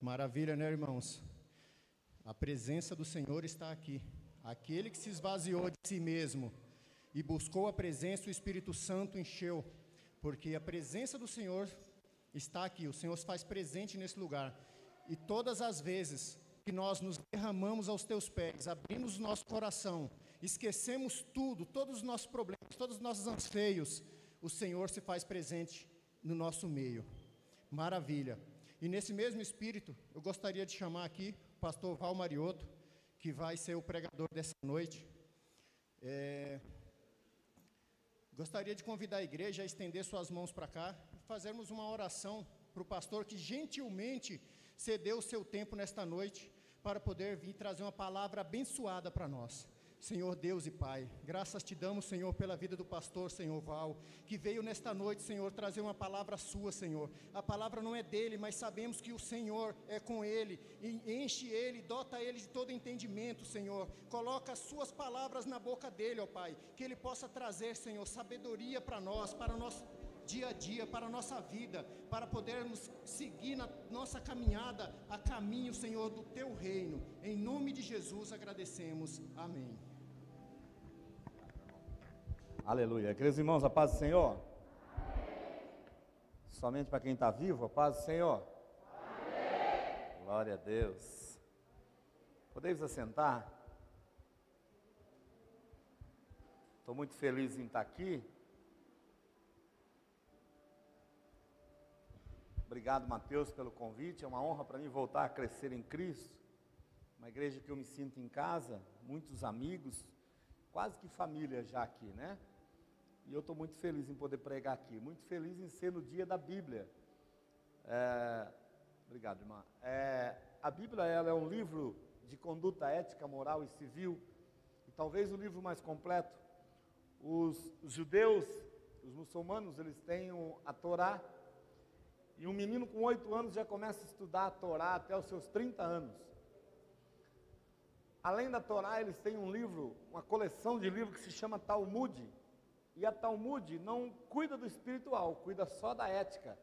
Maravilha, né, irmãos? A presença do Senhor está aqui. Aquele que se esvaziou de si mesmo e buscou a presença, o Espírito Santo encheu, porque a presença do Senhor está aqui. O Senhor se faz presente nesse lugar. E todas as vezes que nós nos derramamos aos teus pés, abrimos nosso coração, esquecemos tudo, todos os nossos problemas, todos os nossos anseios, o Senhor se faz presente no nosso meio. Maravilha. E nesse mesmo espírito, eu gostaria de chamar aqui o pastor Val Mariotto, que vai ser o pregador dessa noite. É, gostaria de convidar a igreja a estender suas mãos para cá e fazermos uma oração para o pastor que gentilmente cedeu o seu tempo nesta noite para poder vir trazer uma palavra abençoada para nós. Senhor Deus e Pai, graças te damos, Senhor, pela vida do pastor, Senhor Val, que veio nesta noite, Senhor, trazer uma palavra sua, Senhor. A palavra não é dele, mas sabemos que o Senhor é com ele, enche ele, dota ele de todo entendimento, Senhor. Coloca as suas palavras na boca dele, ó Pai, que ele possa trazer, Senhor, sabedoria para nós, para o nosso dia a dia, para a nossa vida, para podermos seguir na nossa caminhada a caminho, Senhor, do teu reino. Em nome de Jesus agradecemos. Amém. Aleluia. Queridos irmãos, a paz do Senhor. Amém. Somente para quem está vivo, a paz do Senhor. Amém. Glória a Deus. Podemos assentar? Estou muito feliz em estar aqui. Obrigado, Mateus, pelo convite. É uma honra para mim voltar a crescer em Cristo. Uma igreja que eu me sinto em casa, muitos amigos, quase que família já aqui, né? E eu estou muito feliz em poder pregar aqui, muito feliz em ser no dia da Bíblia. É, obrigado, irmã. É, a Bíblia ela é um livro de conduta ética, moral e civil, e talvez o livro mais completo. Os, judeus, os muçulmanos, eles têm a Torá, e um menino com oito anos já começa a estudar a Torá até os seus 30 anos. Além da Torá, eles têm um livro, uma coleção de livros que se chama Talmud, e a Talmud não cuida do espiritual, cuida só da ética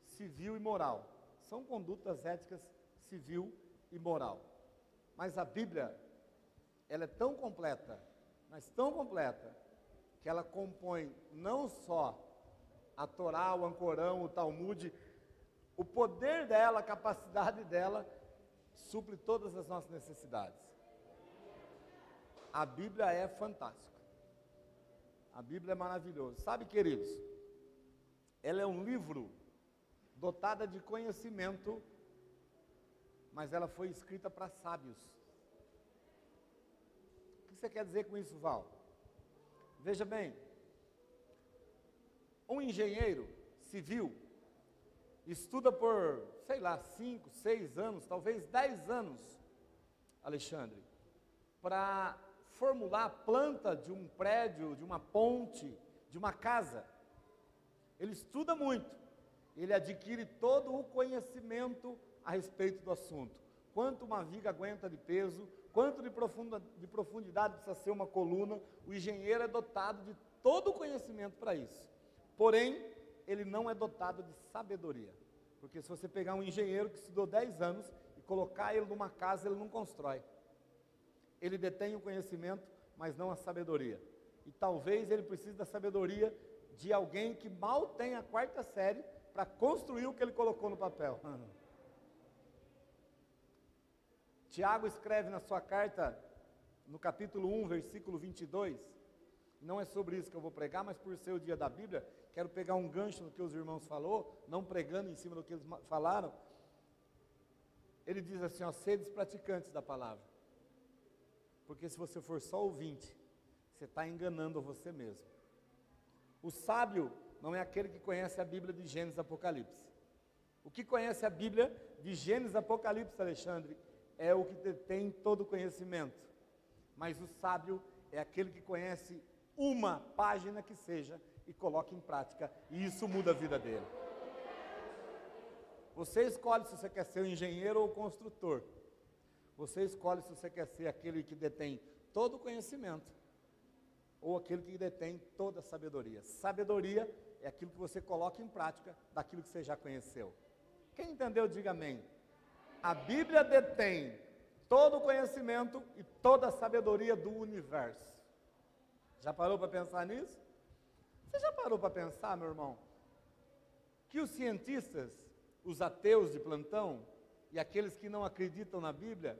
civil e moral. São condutas éticas civil e moral. Mas a Bíblia, ela é tão completa, mas tão completa, que ela compõe não só a Torá, o Ancorão, o Talmud, o poder dela, a capacidade dela, supre todas as nossas necessidades. A Bíblia é fantástica. A Bíblia é maravilhosa. Sabe, queridos, ela é um livro dotada de conhecimento, mas ela foi escrita para sábios. O que você quer dizer com isso, Val? Veja bem, um engenheiro civil estuda por, sei lá, cinco, seis anos, talvez dez anos, Alexandre, para formular a planta de um prédio, de uma ponte, de uma casa. Ele estuda muito, ele adquire todo o conhecimento a respeito do assunto. Quanto uma viga aguenta de peso, quanto de, profunda, de profundidade precisa ser uma coluna, o engenheiro é dotado de todo o conhecimento para isso. Porém, ele não é dotado de sabedoria. Porque se você pegar um engenheiro que estudou 10 anos e colocar ele numa casa, ele não constrói ele detém o conhecimento, mas não a sabedoria. E talvez ele precise da sabedoria de alguém que mal tem a quarta série para construir o que ele colocou no papel. Tiago escreve na sua carta, no capítulo 1, versículo 22, não é sobre isso que eu vou pregar, mas por ser o dia da Bíblia, quero pegar um gancho no que os irmãos falou, não pregando em cima do que eles falaram. Ele diz assim, ó, sedes praticantes da palavra. Porque se você for só ouvinte, você está enganando você mesmo. O sábio não é aquele que conhece a Bíblia de Gênesis e Apocalipse. O que conhece a Bíblia de Gênesis e Apocalipse, Alexandre, é o que tem todo conhecimento. Mas o sábio é aquele que conhece uma página que seja e coloca em prática, e isso muda a vida dele. Você escolhe se você quer ser um engenheiro ou construtor. Você escolhe se você quer ser aquele que detém todo o conhecimento ou aquele que detém toda a sabedoria. Sabedoria é aquilo que você coloca em prática daquilo que você já conheceu. Quem entendeu, diga amém. A Bíblia detém todo o conhecimento e toda a sabedoria do universo. Já parou para pensar nisso? Você já parou para pensar, meu irmão, que os cientistas, os ateus de plantão e aqueles que não acreditam na Bíblia,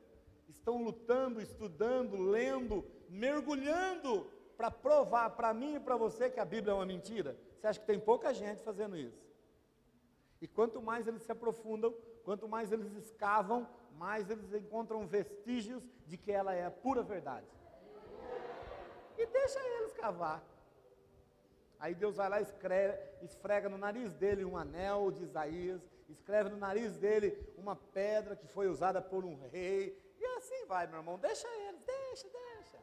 estão lutando, estudando, lendo, mergulhando para provar para mim e para você que a Bíblia é uma mentira? Você acha que tem pouca gente fazendo isso? E quanto mais eles se aprofundam, quanto mais eles escavam, mais eles encontram vestígios de que ela é a pura verdade. E deixa eles cavar. Aí Deus vai lá e esfrega no nariz dele um anel de Isaías, escreve no nariz dele uma pedra que foi usada por um rei, e assim vai, meu irmão. Deixa eles, deixa, deixa.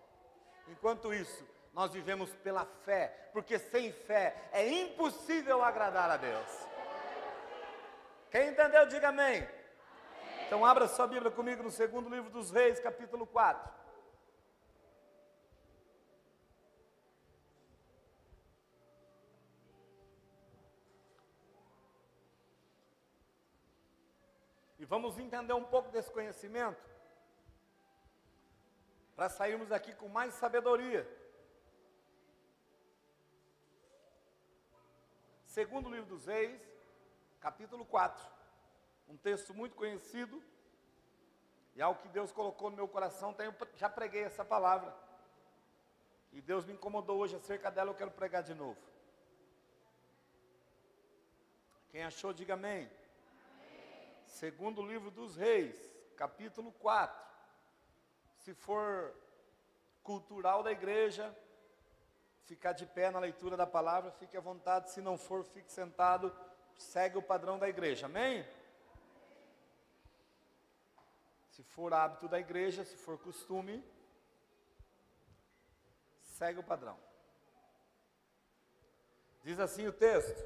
Enquanto isso, nós vivemos pela fé, porque sem fé é impossível agradar a Deus. Quem entendeu, diga amém. Então abra sua Bíblia comigo no segundo livro dos Reis, capítulo 4. E vamos entender um pouco desse conhecimento para sairmos aqui com mais sabedoria. Segundo livro dos Reis, capítulo 4. Um texto muito conhecido. E algo que Deus colocou no meu coração, tenho, já preguei essa palavra. E Deus me incomodou hoje acerca dela, eu quero pregar de novo. Quem achou, diga amém. amém. Segundo livro dos Reis, capítulo 4. Se for cultural da igreja, ficar de pé na leitura da palavra, fique à vontade. Se não for, fique sentado. Segue o padrão da igreja. Amém? Se for hábito da igreja, se for costume, segue o padrão. Diz assim o texto: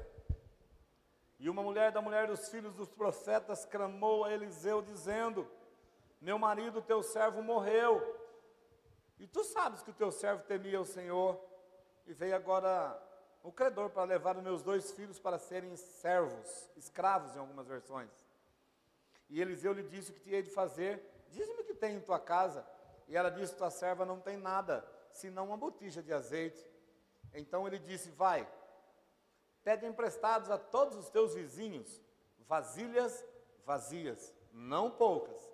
E uma mulher da mulher dos filhos dos profetas clamou a Eliseu, dizendo: Meu marido, teu servo, morreu. E tu sabes que o teu servo temia o Senhor e veio agora o credor para levar os meus dois filhos para serem servos, escravos em algumas versões. E Eliseu lhe disse o que tinha de fazer. Diz-me o que tem em tua casa. E ela disse: Tua serva não tem nada, senão uma botija de azeite. Então ele disse: Vai, pede emprestados a todos os teus vizinhos vasilhas vazias, não poucas.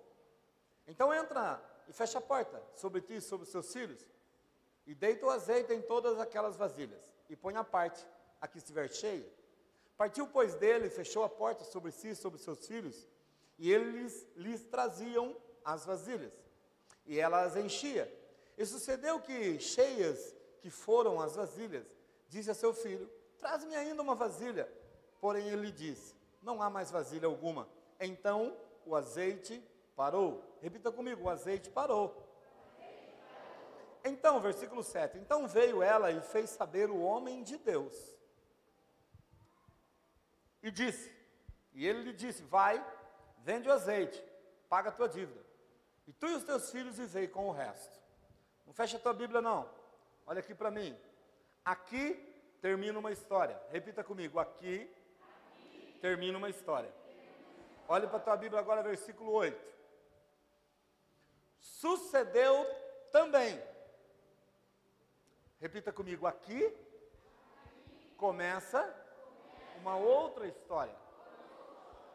Então entra e fecha a porta sobre ti e sobre os seus filhos e deita o azeite em todas aquelas vasilhas, e põe a parte, a que estiver cheia. Partiu, pois, dele, fechou a porta sobre si e sobre seus filhos, e eles lhes traziam as vasilhas, e ela as enchia. E sucedeu que, cheias que foram as vasilhas, disse a seu filho: Traz-me ainda uma vasilha. Porém, ele disse: Não há mais vasilha alguma. Então o azeite parou. Repita comigo: o azeite parou. Então, versículo 7: Então veio ela e fez saber o homem de Deus. E disse: E ele lhe disse: Vai, vende o azeite, paga a tua dívida. E tu e os teus filhos vivei com o resto. Não fecha a tua Bíblia, não. Olha aqui para mim. Aqui termina uma história. Repita comigo: aqui, aqui. termina uma história. Olha para a tua Bíblia agora, versículo 8. Sucedeu também Repita comigo, aqui começa uma outra história.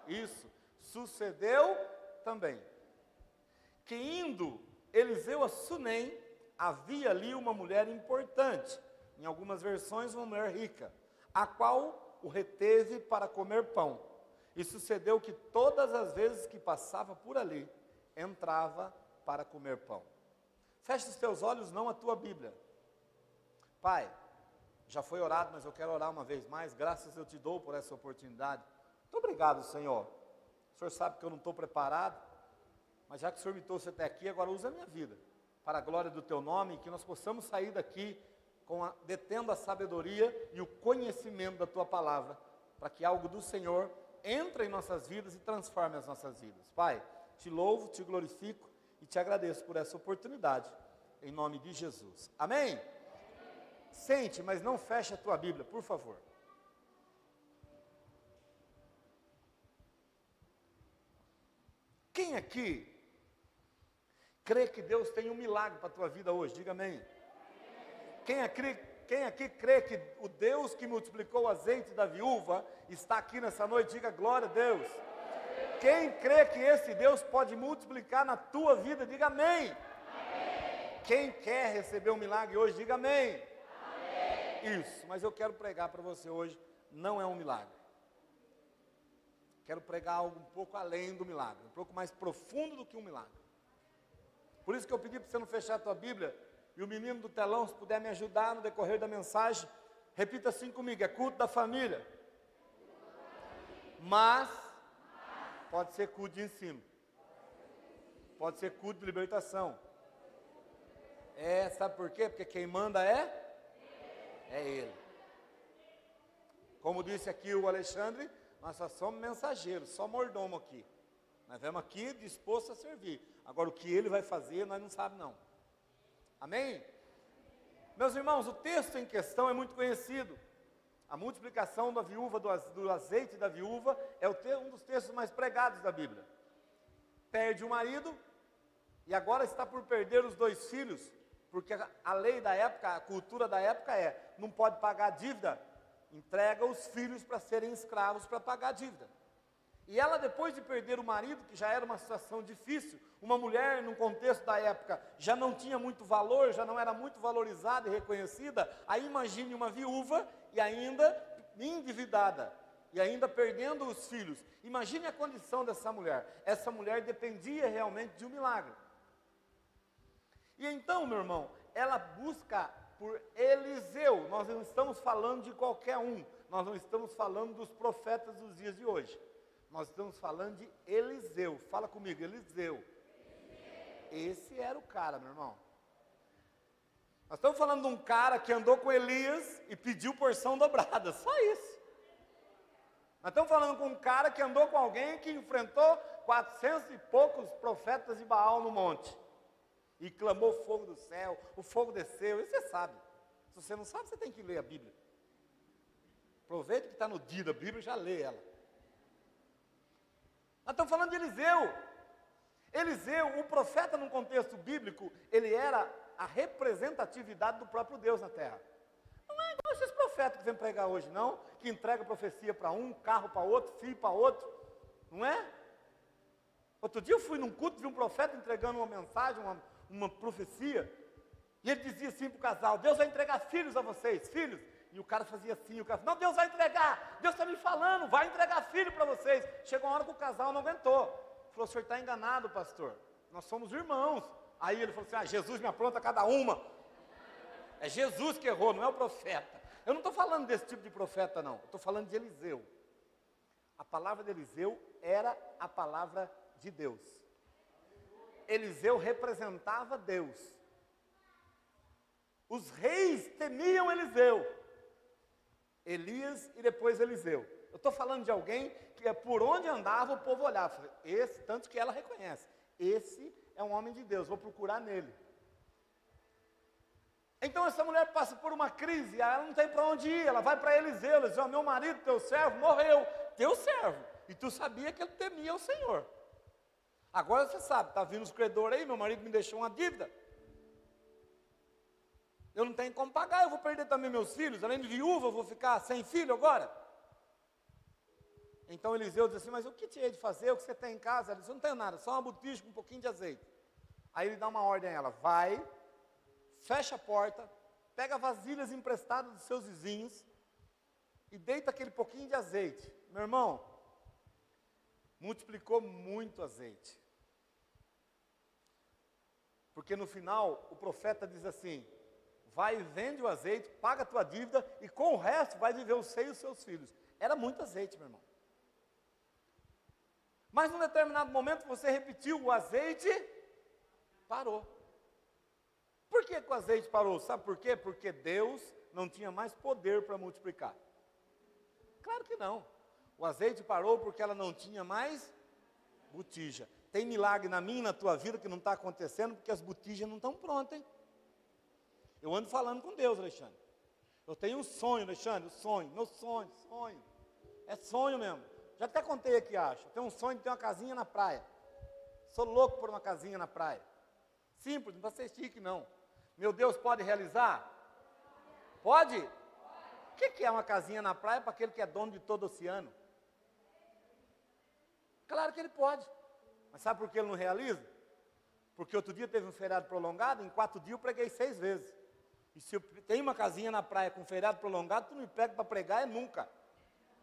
Isso. Sucedeu também que indo Eliseu a Sunem, havia ali uma mulher importante, em algumas versões uma mulher rica, a qual o reteve para comer pão. E sucedeu que todas as vezes que passava por ali, entrava para comer pão. Feche os teus olhos, não a tua Bíblia. Pai, já foi orado, mas eu quero orar uma vez mais. Graças eu te dou por essa oportunidade. Muito obrigado, Senhor. O Senhor sabe que eu não estou preparado, mas já que o Senhor me trouxe até aqui, agora usa a minha vida para a glória do Teu nome que nós possamos sair daqui com a, detendo a sabedoria e o conhecimento da Tua palavra, para que algo do Senhor entre em nossas vidas e transforme as nossas vidas. Pai, te louvo, te glorifico e te agradeço por essa oportunidade, em nome de Jesus. Amém? Sente, mas não feche a tua Bíblia, por favor. Quem aqui crê que Deus tem um milagre para a tua vida hoje? Diga amém. Quem aqui, quem aqui crê que o Deus que multiplicou o azeite da viúva está aqui nessa noite? Diga glória a Deus. Quem crê que esse Deus pode multiplicar na tua vida? Diga amém. amém. Quem quer receber um milagre hoje? Diga amém. amém. Isso, mas eu quero pregar para você hoje, não é um milagre. Quero pregar algo um pouco além do milagre, um pouco mais profundo do que um milagre. Por isso que eu pedi para você não fechar a tua Bíblia, e o menino do telão, se puder me ajudar no decorrer da mensagem, repita assim comigo: é culto da família. Mas, pode ser culto de ensino, pode ser culto de libertação. É, sabe por quê? Porque quem manda é? É Ele. Como disse aqui o Alexandre, nós só somos mensageiros, só mordomo aqui. Nós vemos aqui disposto a servir. Agora, o que ele vai fazer, nós não sabemos não. Amém? Meus irmãos, o texto em questão é muito conhecido. A multiplicação da viúva, do azeite da viúva, é um dos textos mais pregados da Bíblia. Perde o marido e agora está por perder os dois filhos, porque a lei da época, a cultura da época é: não pode pagar dívida, entrega os filhos para serem escravos para pagar a dívida. E ela, depois de perder o marido, que já era uma situação difícil, uma mulher, no contexto da época, já não tinha muito valor, já não era muito valorizada e reconhecida, aí imagine uma viúva e ainda endividada, e ainda perdendo os filhos. Imagine a condição dessa mulher. Essa mulher dependia realmente de um milagre. E então, meu irmão, ela busca por Eliseu. Nós não estamos falando de qualquer um, nós não estamos falando dos profetas dos dias de hoje. Nós estamos falando de Eliseu. Fala comigo, Eliseu. Esse era o cara, meu irmão. Nós estamos falando de um cara que andou com Elias e pediu porção dobrada, só isso. Nós estamos falando com um cara que andou com alguém que enfrentou 400 e poucos profetas de Baal no monte. E clamou fogo do céu, o fogo desceu, e você sabe. Se você não sabe, você tem que ler a Bíblia. Aproveita que está no dia da Bíblia e já lê ela. Nós estamos falando de Eliseu. Eliseu, o profeta num contexto bíblico, ele era a representatividade do próprio Deus na terra. Não é igual esses profetas que vêm pregar hoje, não, que entrega profecia para um, carro para outro, filho para outro. Não é? Outro dia eu fui num culto, vi um profeta entregando uma mensagem, uma, uma profecia, e ele dizia assim para o casal: Deus vai entregar filhos a vocês, filhos. E o cara fazia assim, o cara, não, Deus vai entregar, Deus está me falando, vai entregar filho para vocês. Chegou uma hora que o casal não aguentou. Falou, o senhor está enganado, pastor. Nós somos irmãos. Aí ele falou assim: ah, Jesus me apronta cada uma. É Jesus que errou, não é o profeta. Eu não estou falando desse tipo de profeta, não. Estou falando de Eliseu. A palavra de Eliseu era a palavra de Deus. Eliseu representava Deus. Os reis temiam Eliseu. Elias e depois Eliseu. Eu estou falando de alguém que é por onde andava o povo olhava. Esse, tanto que ela reconhece. Esse é um homem de Deus, vou procurar nele. Então essa mulher passa por uma crise, ela não tem para onde ir, ela vai para Eliseu, ela diz, oh, meu marido, teu servo, morreu, teu servo. E tu sabia que ele temia o Senhor. Agora você sabe, está vindo os credores aí, meu marido me deixou uma dívida. Eu não tenho como pagar, eu vou perder também meus filhos, além de viúva, eu vou ficar sem filho agora. Então Eliseu diz assim: Mas o que tinha de fazer? O que você tem em casa? Ela diz: Eu não tenho nada, só uma botija com um pouquinho de azeite. Aí ele dá uma ordem a ela: Vai, fecha a porta, pega vasilhas emprestadas dos seus vizinhos e deita aquele pouquinho de azeite. Meu irmão, multiplicou muito azeite. Porque no final o profeta diz assim: vai e vende o azeite, paga a tua dívida e com o resto vai viver o seio dos seus filhos. Era muito azeite, meu irmão. Mas num determinado momento você repetiu, o azeite parou. Por que, que o azeite parou? Sabe por quê? Porque Deus não tinha mais poder para multiplicar. Claro que não. O azeite parou porque ela não tinha mais botija. Tem milagre na minha e na tua vida que não está acontecendo porque as botijas não estão prontas, hein? Eu ando falando com Deus, Alexandre. Eu tenho um sonho, Alexandre, um sonho, meu sonho, sonho. É sonho mesmo. Já até contei aqui, acho. Tem um sonho de ter uma casinha na praia. Sou louco por uma casinha na praia. Simples, não precisa ser chique, não. Meu Deus pode realizar? Pode? O que, que é uma casinha na praia para aquele que é dono de todo o oceano? Claro que ele pode. Mas sabe por que ele não realiza? Porque outro dia teve um feriado prolongado, em quatro dias eu preguei seis vezes. E se eu tenho uma casinha na praia com feriado prolongado, tu não me pega para pregar é nunca.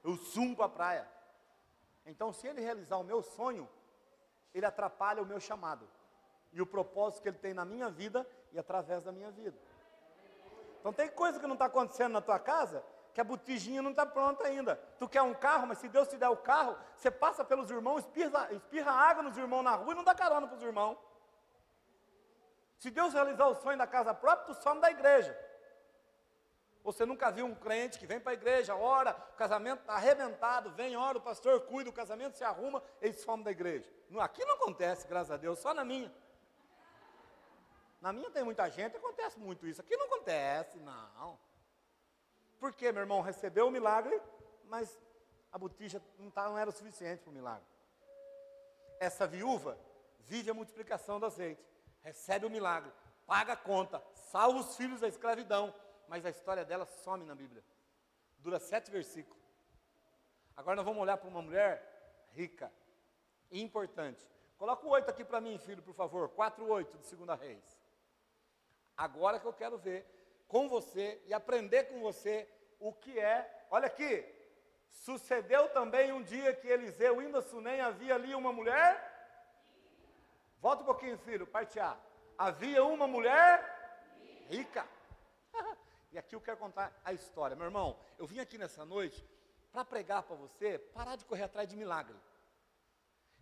Eu sumo para a praia. Então, se ele realizar o meu sonho, ele atrapalha o meu chamado. E o propósito que ele tem na minha vida e através da minha vida. Então tem coisa que não está acontecendo na tua casa, que a botijinha não está pronta ainda. Tu quer um carro, mas se Deus te der o carro, você passa pelos irmãos, espirra, espirra água nos irmãos na rua e não dá carona para os irmãos. Se Deus realizar o sonho da casa própria, tu some da igreja. Você nunca viu um crente que vem para a igreja, ora, o casamento está arrebentado, vem, ora, o pastor cuida, o casamento se arruma, eles somem da igreja. Aqui não acontece, graças a Deus, só na minha. Na minha tem muita gente, acontece muito isso. Aqui não acontece, não. Por quê, meu irmão? Recebeu o milagre, mas a botija não, tá, não era o suficiente para o milagre. Essa viúva vive a multiplicação do azeite recebe o milagre, paga a conta, salva os filhos da escravidão, mas a história dela some na Bíblia. Dura sete versículos. Agora nós vamos olhar para uma mulher rica e importante. Coloca o oito aqui para mim, filho, por favor. Quatro oito de segunda reis. Agora que eu quero ver com você e aprender com você o que é. Olha aqui. Sucedeu também um dia que Eliseu indo a Sunem havia ali uma mulher Volta um pouquinho, filho, parte A. Havia uma mulher rica. E aqui eu quero contar a história. Meu irmão, eu vim aqui nessa noite para pregar para você parar de correr atrás de milagre.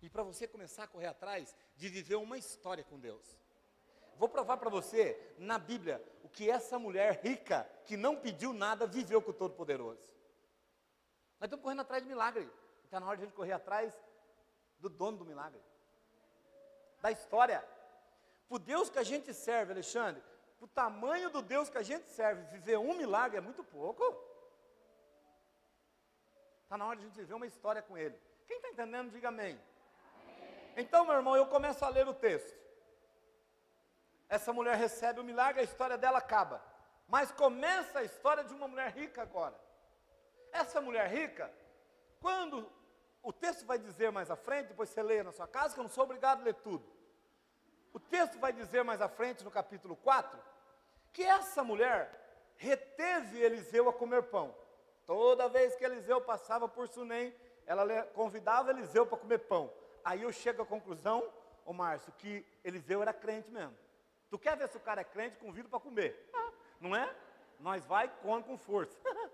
E para você começar a correr atrás de viver uma história com Deus. Vou provar para você, na Bíblia, o que essa mulher rica, que não pediu nada, viveu com o Todo-Poderoso. Nós estamos correndo atrás de milagre. Está na hora de a gente correr atrás do dono do milagre da história. O Deus que a gente serve, Alexandre, o tamanho do Deus que a gente serve, viver um milagre é muito pouco. Está na hora de a gente viver uma história com Ele. Quem está entendendo, diga amém. amém. Então, meu irmão, eu começo a ler o texto. Essa mulher recebe o milagre, a história dela acaba. Mas começa a história de uma mulher rica agora. Essa mulher rica, quando o texto vai dizer mais à frente, depois você leia na sua casa, que eu não sou obrigado a ler tudo. O texto vai dizer mais à frente, no capítulo 4, que essa mulher reteve Eliseu a comer pão. Toda vez que Eliseu passava por Sunem, ela convidava Eliseu para comer pão. Aí eu chego à conclusão, ô Márcio, que Eliseu era crente mesmo. Tu quer ver se o cara é crente, convido para comer. Não é? Nós vai e come com força.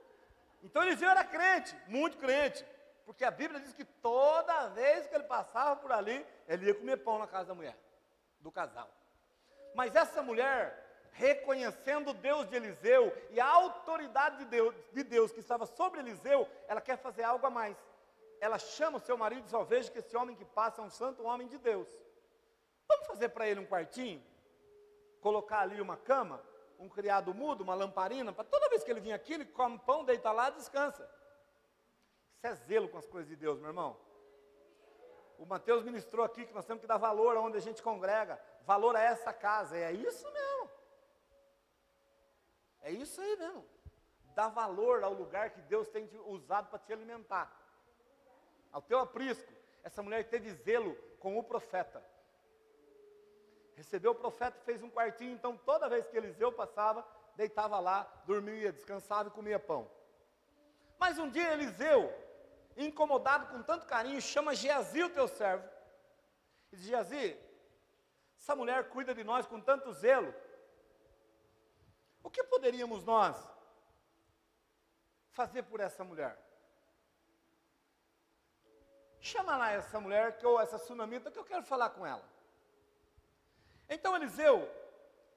Então Eliseu era crente, muito crente. Porque a Bíblia diz que toda vez que ele passava por ali, ele ia comer pão na casa da mulher, do casal. Mas essa mulher, reconhecendo Deus de Eliseu e a autoridade de Deus, de Deus que estava sobre Eliseu, ela quer fazer algo a mais. Ela chama o seu marido e diz: Veja que esse homem que passa é um santo homem de Deus. Vamos fazer para ele um quartinho? Colocar ali uma cama, um criado mudo, uma lamparina, para toda vez que ele vir aqui, ele come pão, deita lá, descansa. Isso é zelo com as coisas de Deus, meu irmão. O Mateus ministrou aqui que nós temos que dar valor aonde a gente congrega, valor a essa casa. É isso mesmo. É isso aí mesmo. Dá valor ao lugar que Deus tem usado para te alimentar. Ao teu aprisco. Essa mulher teve zelo com o profeta. Recebeu o profeta, fez um quartinho, então toda vez que Eliseu passava, deitava lá, dormia, descansava e comia pão. Mas um dia Eliseu incomodado com tanto carinho, chama Geazi, o teu servo. E diz: Geazi, essa mulher cuida de nós com tanto zelo. O que poderíamos nós fazer por essa mulher? Chama lá essa mulher, que, ou essa sunamita, que eu quero falar com ela. Então Eliseu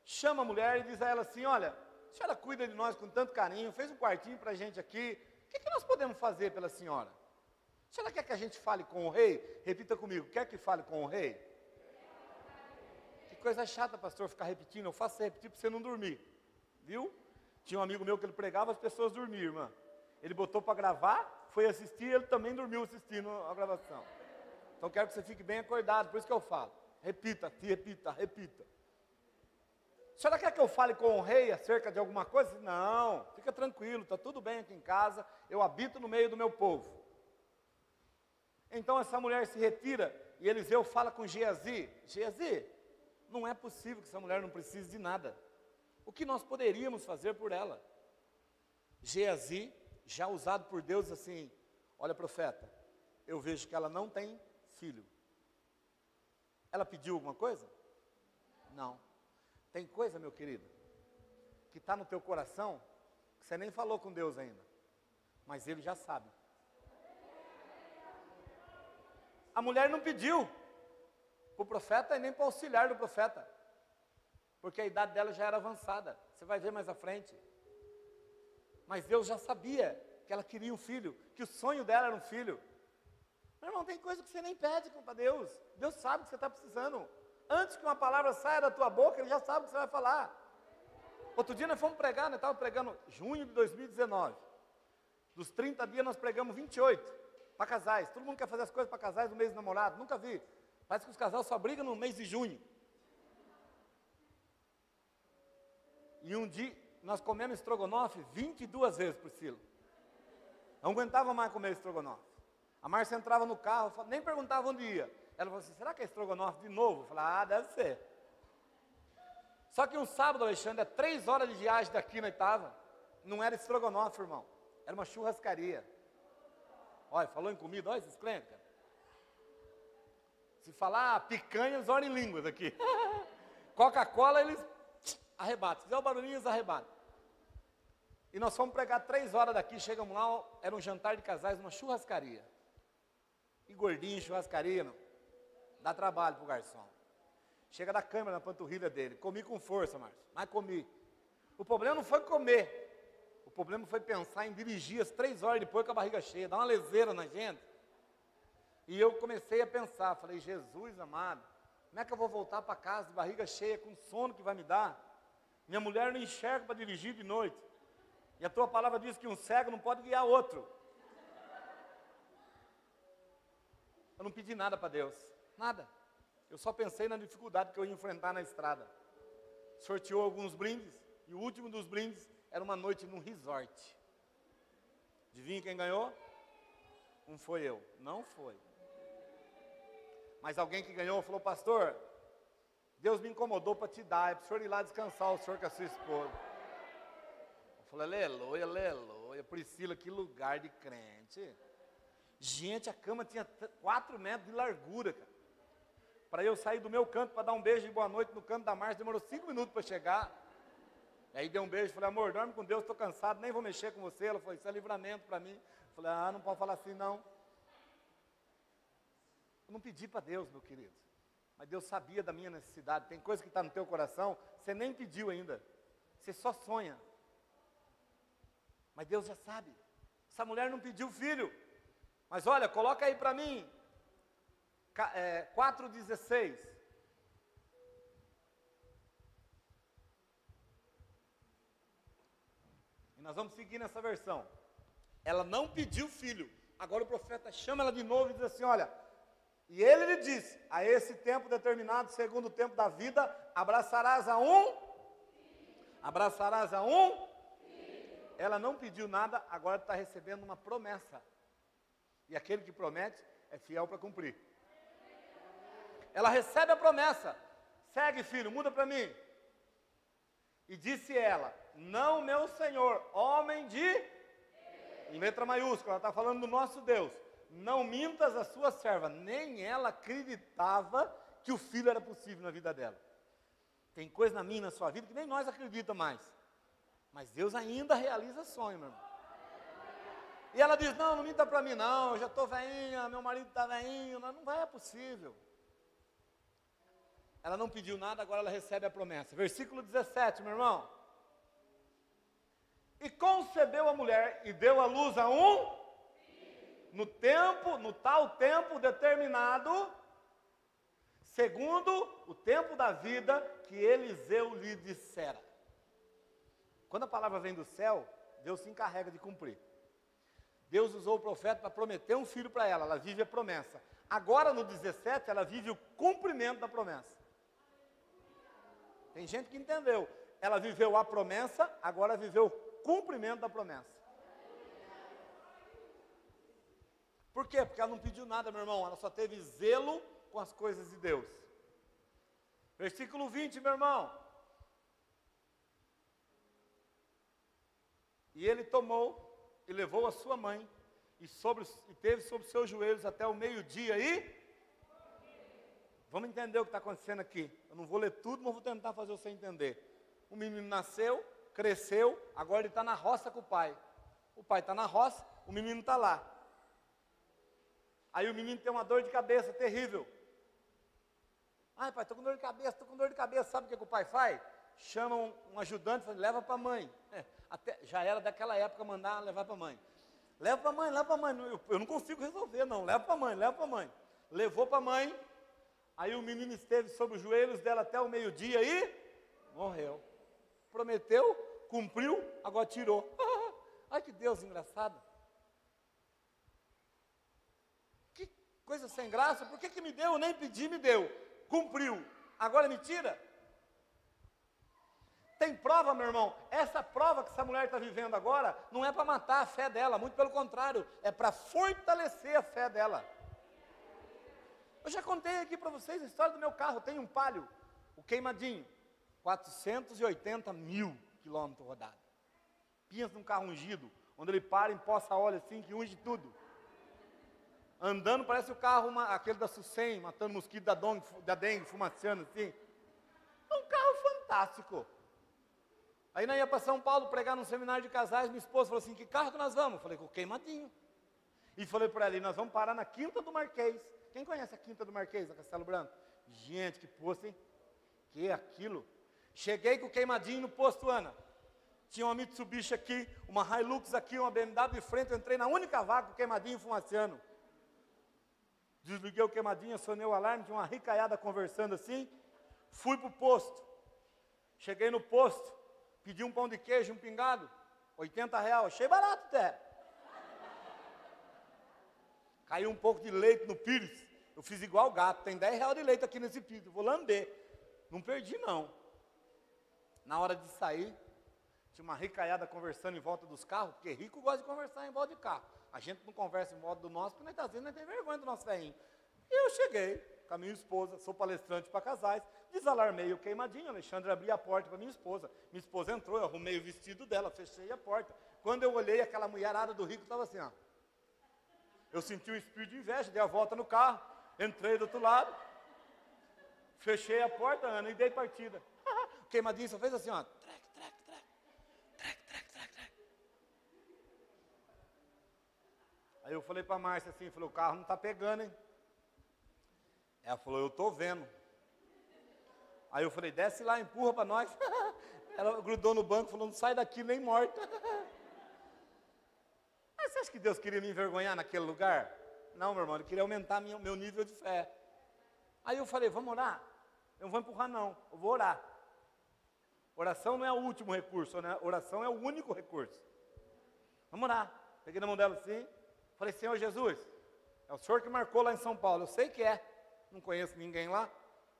chama a mulher e diz a ela assim: Olha, a senhora cuida de nós com tanto carinho, fez um quartinho para a gente aqui. O que, que nós podemos fazer pela senhora? Se ela quer que a gente fale com o rei, repita comigo, quer que fale com o rei? Que coisa chata, pastor, ficar repetindo. Eu faço repetir para você não dormir. Viu? Tinha um amigo meu que ele pregava, as pessoas dormiam, irmã. Ele botou para gravar, foi assistir, ele também dormiu assistindo a gravação. Então quero que você fique bem acordado, por isso que eu falo. Repita, repita, repita. A senhora quer que eu fale com o rei acerca de alguma coisa? Não, fica tranquilo, está tudo bem aqui em casa, eu habito no meio do meu povo. Então essa mulher se retira e Eliseu fala com Geazi: Geazi, não é possível que essa mulher não precise de nada. O que nós poderíamos fazer por ela? Geazi, já usado por Deus assim: Olha, profeta, eu vejo que ela não tem filho. Ela pediu alguma coisa? Não. Tem coisa, meu querido, que está no teu coração, que você nem falou com Deus ainda, mas Ele já sabe. A mulher não pediu para o profeta e nem para o auxiliar do profeta, porque a idade dela já era avançada. Você vai ver mais à frente. Mas Deus já sabia que ela queria um filho, que o sonho dela era um filho. Meu irmão, tem coisa que você nem pede para Deus. Deus sabe que você está precisando. Antes que uma palavra saia da tua boca, Ele já sabe o que você vai falar. Outro dia nós fomos pregar, nós estávamos pregando junho de 2019. Dos 30 dias nós pregamos 28 para casais. Todo mundo quer fazer as coisas para casais no mês do namorado. Nunca vi. Parece que os casais só brigam no mês de junho. E um dia nós comemos estrogonofe 22 vezes, Priscila. Não aguentava mais comer estrogonofe. A Márcia entrava no carro, nem perguntava onde ia. Ela falou assim: será que é estrogonofe de novo? Eu falei: ah, deve ser. Só que um sábado, Alexandre, é três horas de viagem daqui na Itava. Não era estrogonofe, irmão. Era uma churrascaria. Olha, falou em comida, olha esses crentes. Se falar picanha, eles olham em línguas aqui. Coca-Cola, eles arrebatam. Se fizer o barulhinho, eles arrebatam. E nós fomos pregar três horas daqui, chegamos lá, era um jantar de casais, uma churrascaria. E gordinho, churrascaria, não. Dá trabalho pro garçom. Chega da câmera na panturrilha dele. Comi com força, Márcio, mas comi. O problema não foi comer. O problema foi pensar em dirigir as três horas depois com a barriga cheia, dar uma leseira na gente. E eu comecei a pensar, falei, Jesus amado, como é que eu vou voltar para casa de barriga cheia, com sono que vai me dar? Minha mulher não enxerga para dirigir de noite. E a tua palavra diz que um cego não pode guiar outro. Eu não pedi nada para Deus, nada. Eu só pensei na dificuldade que eu ia enfrentar na estrada. Sorteou alguns brindes, e o último dos brindes era uma noite num resort. Adivinha quem ganhou? Não foi eu, não foi. Mas alguém que ganhou falou, pastor, Deus me incomodou para te dar, é para o senhor ir lá descansar, o senhor com a sua esposa. Eu falei, aleluia, aleluia, Priscila, que lugar de crente. Gente, a cama tinha 4 metros de largura, cara. Para eu sair do meu canto para dar um beijo de boa noite no canto da Márcia, demorou 5 minutos para chegar. Aí dei um beijo, falei, amor, dorme com Deus, estou cansado, nem vou mexer com você. Ela falou, isso é livramento para mim. Falei, ah, não pode falar assim não. Eu não pedi para Deus, meu querido. Mas Deus sabia da minha necessidade. Tem coisa que está no teu coração, você nem pediu ainda. Você só sonha. Mas Deus já sabe. Essa mulher não pediu filho. Mas olha, coloca aí para mim. É, 4,16. Nós vamos seguir nessa versão. Ela não pediu filho. Agora o profeta chama ela de novo e diz assim: Olha, e ele lhe disse: A esse tempo determinado, segundo o tempo da vida, abraçarás a um. Abraçarás a um. Ela não pediu nada, agora está recebendo uma promessa. E aquele que promete é fiel para cumprir. Ela recebe a promessa. Segue, filho, muda para mim. E disse ela: Não, meu senhor, homem de. Em letra maiúscula, ela está falando do nosso Deus. Não mintas a sua serva. Nem ela acreditava que o filho era possível na vida dela. Tem coisa na minha, na sua vida, que nem nós acreditamos mais. Mas Deus ainda realiza sonho, meu irmão. E ela diz: Não, não minta para mim, não. Eu já estou veinha, meu marido está veinho. Não, vai, é possível. Ela não pediu nada, agora ela recebe a promessa. Versículo 17, meu irmão. E concebeu a mulher e deu à luz a um, no tempo, no tal tempo determinado, segundo o tempo da vida que Eliseu lhe dissera. Quando a palavra vem do céu, Deus se encarrega de cumprir. Deus usou o profeta para prometer um filho para ela, ela vive a promessa. Agora no 17, ela vive o cumprimento da promessa. Tem gente que entendeu. Ela viveu a promessa, agora viveu o cumprimento da promessa. Por quê? Porque ela não pediu nada, meu irmão. Ela só teve zelo com as coisas de Deus. Versículo 20, meu irmão. E ele tomou e levou a sua mãe e, sobre, e teve sobre seus joelhos até o meio-dia e. Vamos entender o que está acontecendo aqui. Eu não vou ler tudo, mas vou tentar fazer você entender. O menino nasceu, cresceu, agora ele está na roça com o pai. O pai está na roça, o menino está lá. Aí o menino tem uma dor de cabeça terrível. Ai, pai, estou com dor de cabeça, estou com dor de cabeça. Sabe o que, que o pai faz? Chama um, um ajudante e fala, leva para a mãe. É, até, já era daquela época mandar levar para a mãe. Leva para a mãe, leva para a mãe. Eu, eu, não consigo resolver, não. Leva para a mãe, leva para a mãe. Levou para a mãe. Aí o menino esteve sobre os joelhos dela até o meio-dia e morreu. Prometeu, cumpriu, agora tirou. Ai que Deus engraçado. Que coisa sem graça. Por que, que me deu? Eu nem pedi, me deu. Cumpriu. Agora me tira. Tem prova, meu irmão? Essa prova que essa mulher está vivendo agora não é para matar a fé dela, muito pelo contrário, é para fortalecer a fé dela. Eu já contei aqui para vocês a história do meu carro. Tem um palio, o queimadinho, 480 mil quilômetros rodados. Pensa num carro ungido, onde ele para, empoça óleo assim, que unge tudo. Andando, parece o carro, uma, aquele da Sucem, matando mosquito da, dong, da dengue, fumaciando assim. É um carro fantástico. Aí nós ia para São Paulo pregar num seminário de casais, minha esposa falou assim, que carro que nós vamos? Falei, com o queimadinho. E falei para ela, nós vamos parar na Quinta do Marquês. Quem conhece a Quinta do Marquês, a Castelo Branco? Gente, que posto, hein? Que é aquilo? Cheguei com o queimadinho no posto Ana. Tinha uma Mitsubishi aqui, uma Hilux aqui, uma BMW de frente. Eu entrei na única vaga com o queimadinho fumaciano. Desliguei o queimadinho, acionei o alarme, tinha uma ricaiada conversando assim. Fui para o posto. Cheguei no posto, Pedi um pão de queijo, um pingado, 80 reais. Achei barato até. Caiu um pouco de leite no pires. Eu fiz igual gato. Tem 10 reais de leite aqui nesse pires. Vou lamber. Não perdi, não. Na hora de sair, tinha uma ricaiada conversando em volta dos carros, porque rico gosta de conversar em volta de carro. A gente não conversa em volta do nosso, porque nós dizendo, nós tem vergonha do nosso velhinho. E eu cheguei com a minha esposa, sou palestrante para casais, Desalarmei o queimadinho, Alexandre abria a porta para minha esposa. Minha esposa entrou, eu arrumei o vestido dela, fechei a porta. Quando eu olhei, aquela mulherada do rico estava assim, ó. Eu senti um espírito de inveja, dei a volta no carro, entrei do outro lado, fechei a porta, Ana, e dei partida. Só fez assim, ó. Trec, trec, trec. Trec, trec, trec, trec. Aí eu falei para a Márcia assim, falei, o carro não está pegando, hein? Ela falou, eu estou vendo. Aí eu falei, desce lá, empurra para nós. Ela grudou no banco, falou, não sai daqui nem morta. Mas você acha que Deus queria me envergonhar naquele lugar? Não, meu irmão, ele queria aumentar meu nível de fé. Aí eu falei, vamos orar? Eu não vou empurrar não, eu vou orar. Oração não é o último recurso, né? oração é o único recurso. Vamos orar. Peguei na mão dela assim, falei, Senhor Jesus, é o senhor que marcou lá em São Paulo, eu sei que é, não conheço ninguém lá,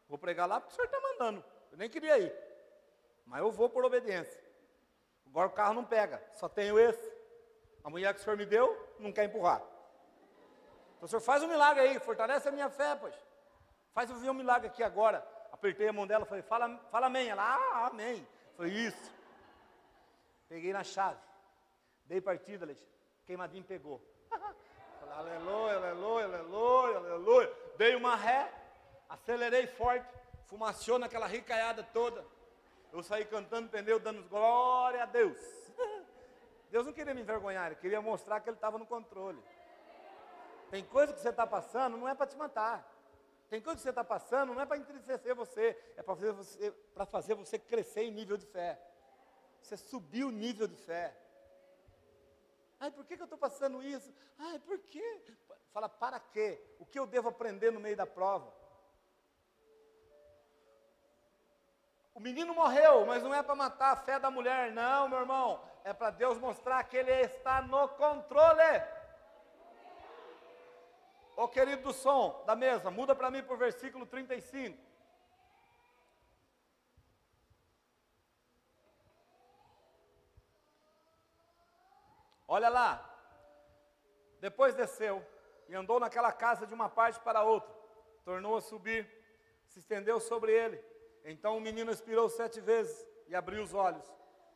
Vou pregar lá porque o senhor está mandando. Eu nem queria ir. Mas eu vou por obediência. Agora o carro não pega, só tenho esse. A mulher que o senhor me deu não quer empurrar. Então o senhor faz um milagre aí, fortalece a minha fé, pois. Faz eu ver um milagre aqui agora. Apertei a mão dela, falei, fala, fala amém. Ela, ah, amém. Foi isso. Peguei na chave. Dei partida, Alexandre. Queimadinho pegou. falei, aleluia, aleluia, aleluia, aleluia. Dei uma ré, acelerei forte, fumaciou naquela ricaiada toda. Eu saí cantando pneu, dando glória a Deus. Deus não queria me envergonhar, ele queria mostrar que ele estava no controle. Tem coisa que você está passando, não é para te matar. Tem coisa que você está passando, não é para entristecer você, é para fazer você, fazer você crescer em nível de fé. Você subir o nível de fé. Ai, por que, que eu estou passando isso? Ai, por quê? Fala, para quê? O que eu devo aprender no meio da prova? O menino morreu, mas não é para matar a fé da mulher, não, meu irmão. É para Deus mostrar que Ele está no controle. Ô querido do som da mesa, muda para mim para o versículo 35. Olha lá. Depois desceu e andou naquela casa de uma parte para outra. Tornou a subir, se estendeu sobre ele. Então o menino expirou sete vezes e abriu os olhos.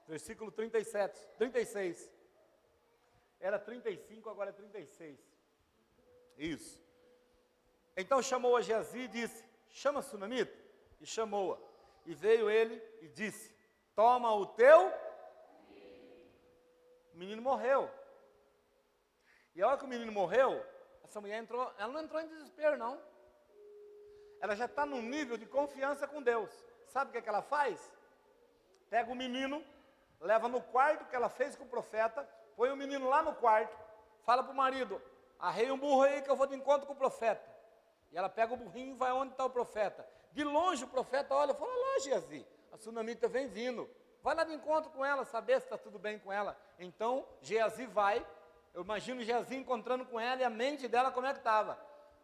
Versículo 37, 36. Era 35, agora é 36. Isso. Então chamou a Geazi e disse: Chama a Sunamita. E chamou-a. E veio ele e disse: Toma o teu. O menino morreu. E a hora que o menino morreu, essa mulher entrou, ela não entrou em desespero, não. Ela já está num nível de confiança com Deus. Sabe o que, é que ela faz? Pega o menino, leva no quarto que ela fez com o profeta, põe o menino lá no quarto, fala para o marido, arrei um burro aí que eu vou de encontro com o profeta. E ela pega o burrinho e vai onde está o profeta. De longe o profeta olha e fala, lá Geazi, a tsunamita vem vindo. Vai lá de encontro com ela, saber se está tudo bem com ela. Então Geazi vai, eu imagino Geazi encontrando com ela e a mente dela como é que estava.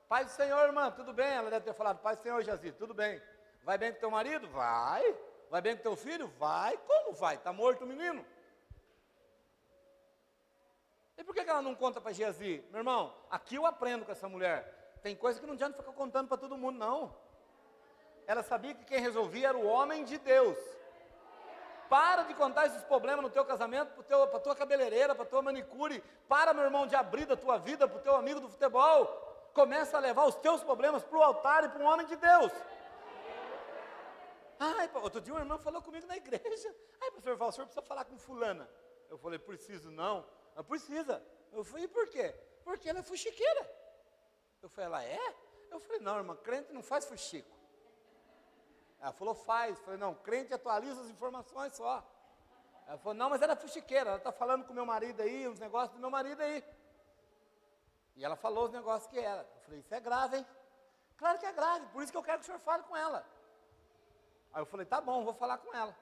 Pai do Senhor, irmã, tudo bem? Ela deve ter falado, Pai do Senhor, Geazi, tudo bem. Vai bem com teu marido? Vai. Vai bem com teu filho? Vai. Como vai? Está morto o menino? E por que ela não conta para Geazi? Meu irmão, aqui eu aprendo com essa mulher. Tem coisa que não adianta ficar contando para todo mundo, não. Ela sabia que quem resolvia era o homem de Deus. Para de contar esses problemas no teu casamento, para a tua cabeleireira, para a tua manicure. Para, meu irmão, de abrir da tua vida para o teu amigo do futebol. Começa a levar os teus problemas para o altar e para um homem de Deus. Ai, outro dia uma irmã falou comigo na igreja. Ai, Val, o senhor precisa falar com fulana. Eu falei, preciso não. Ela precisa. Eu falei, e por quê? Porque ela é fuxiqueira. Eu falei, ela é? Eu falei, não, irmã, crente não faz fuxico. Ela falou, faz. Eu falei, não, crente atualiza as informações só. Ela falou, não, mas ela é fuxiqueira, ela está falando com meu marido aí, uns negócios do meu marido aí. E ela falou os negócios que era. Eu falei, isso é grave, hein? Claro que é grave, por isso que eu quero que o senhor fale com ela. Aí eu falei, tá bom, vou falar com ela.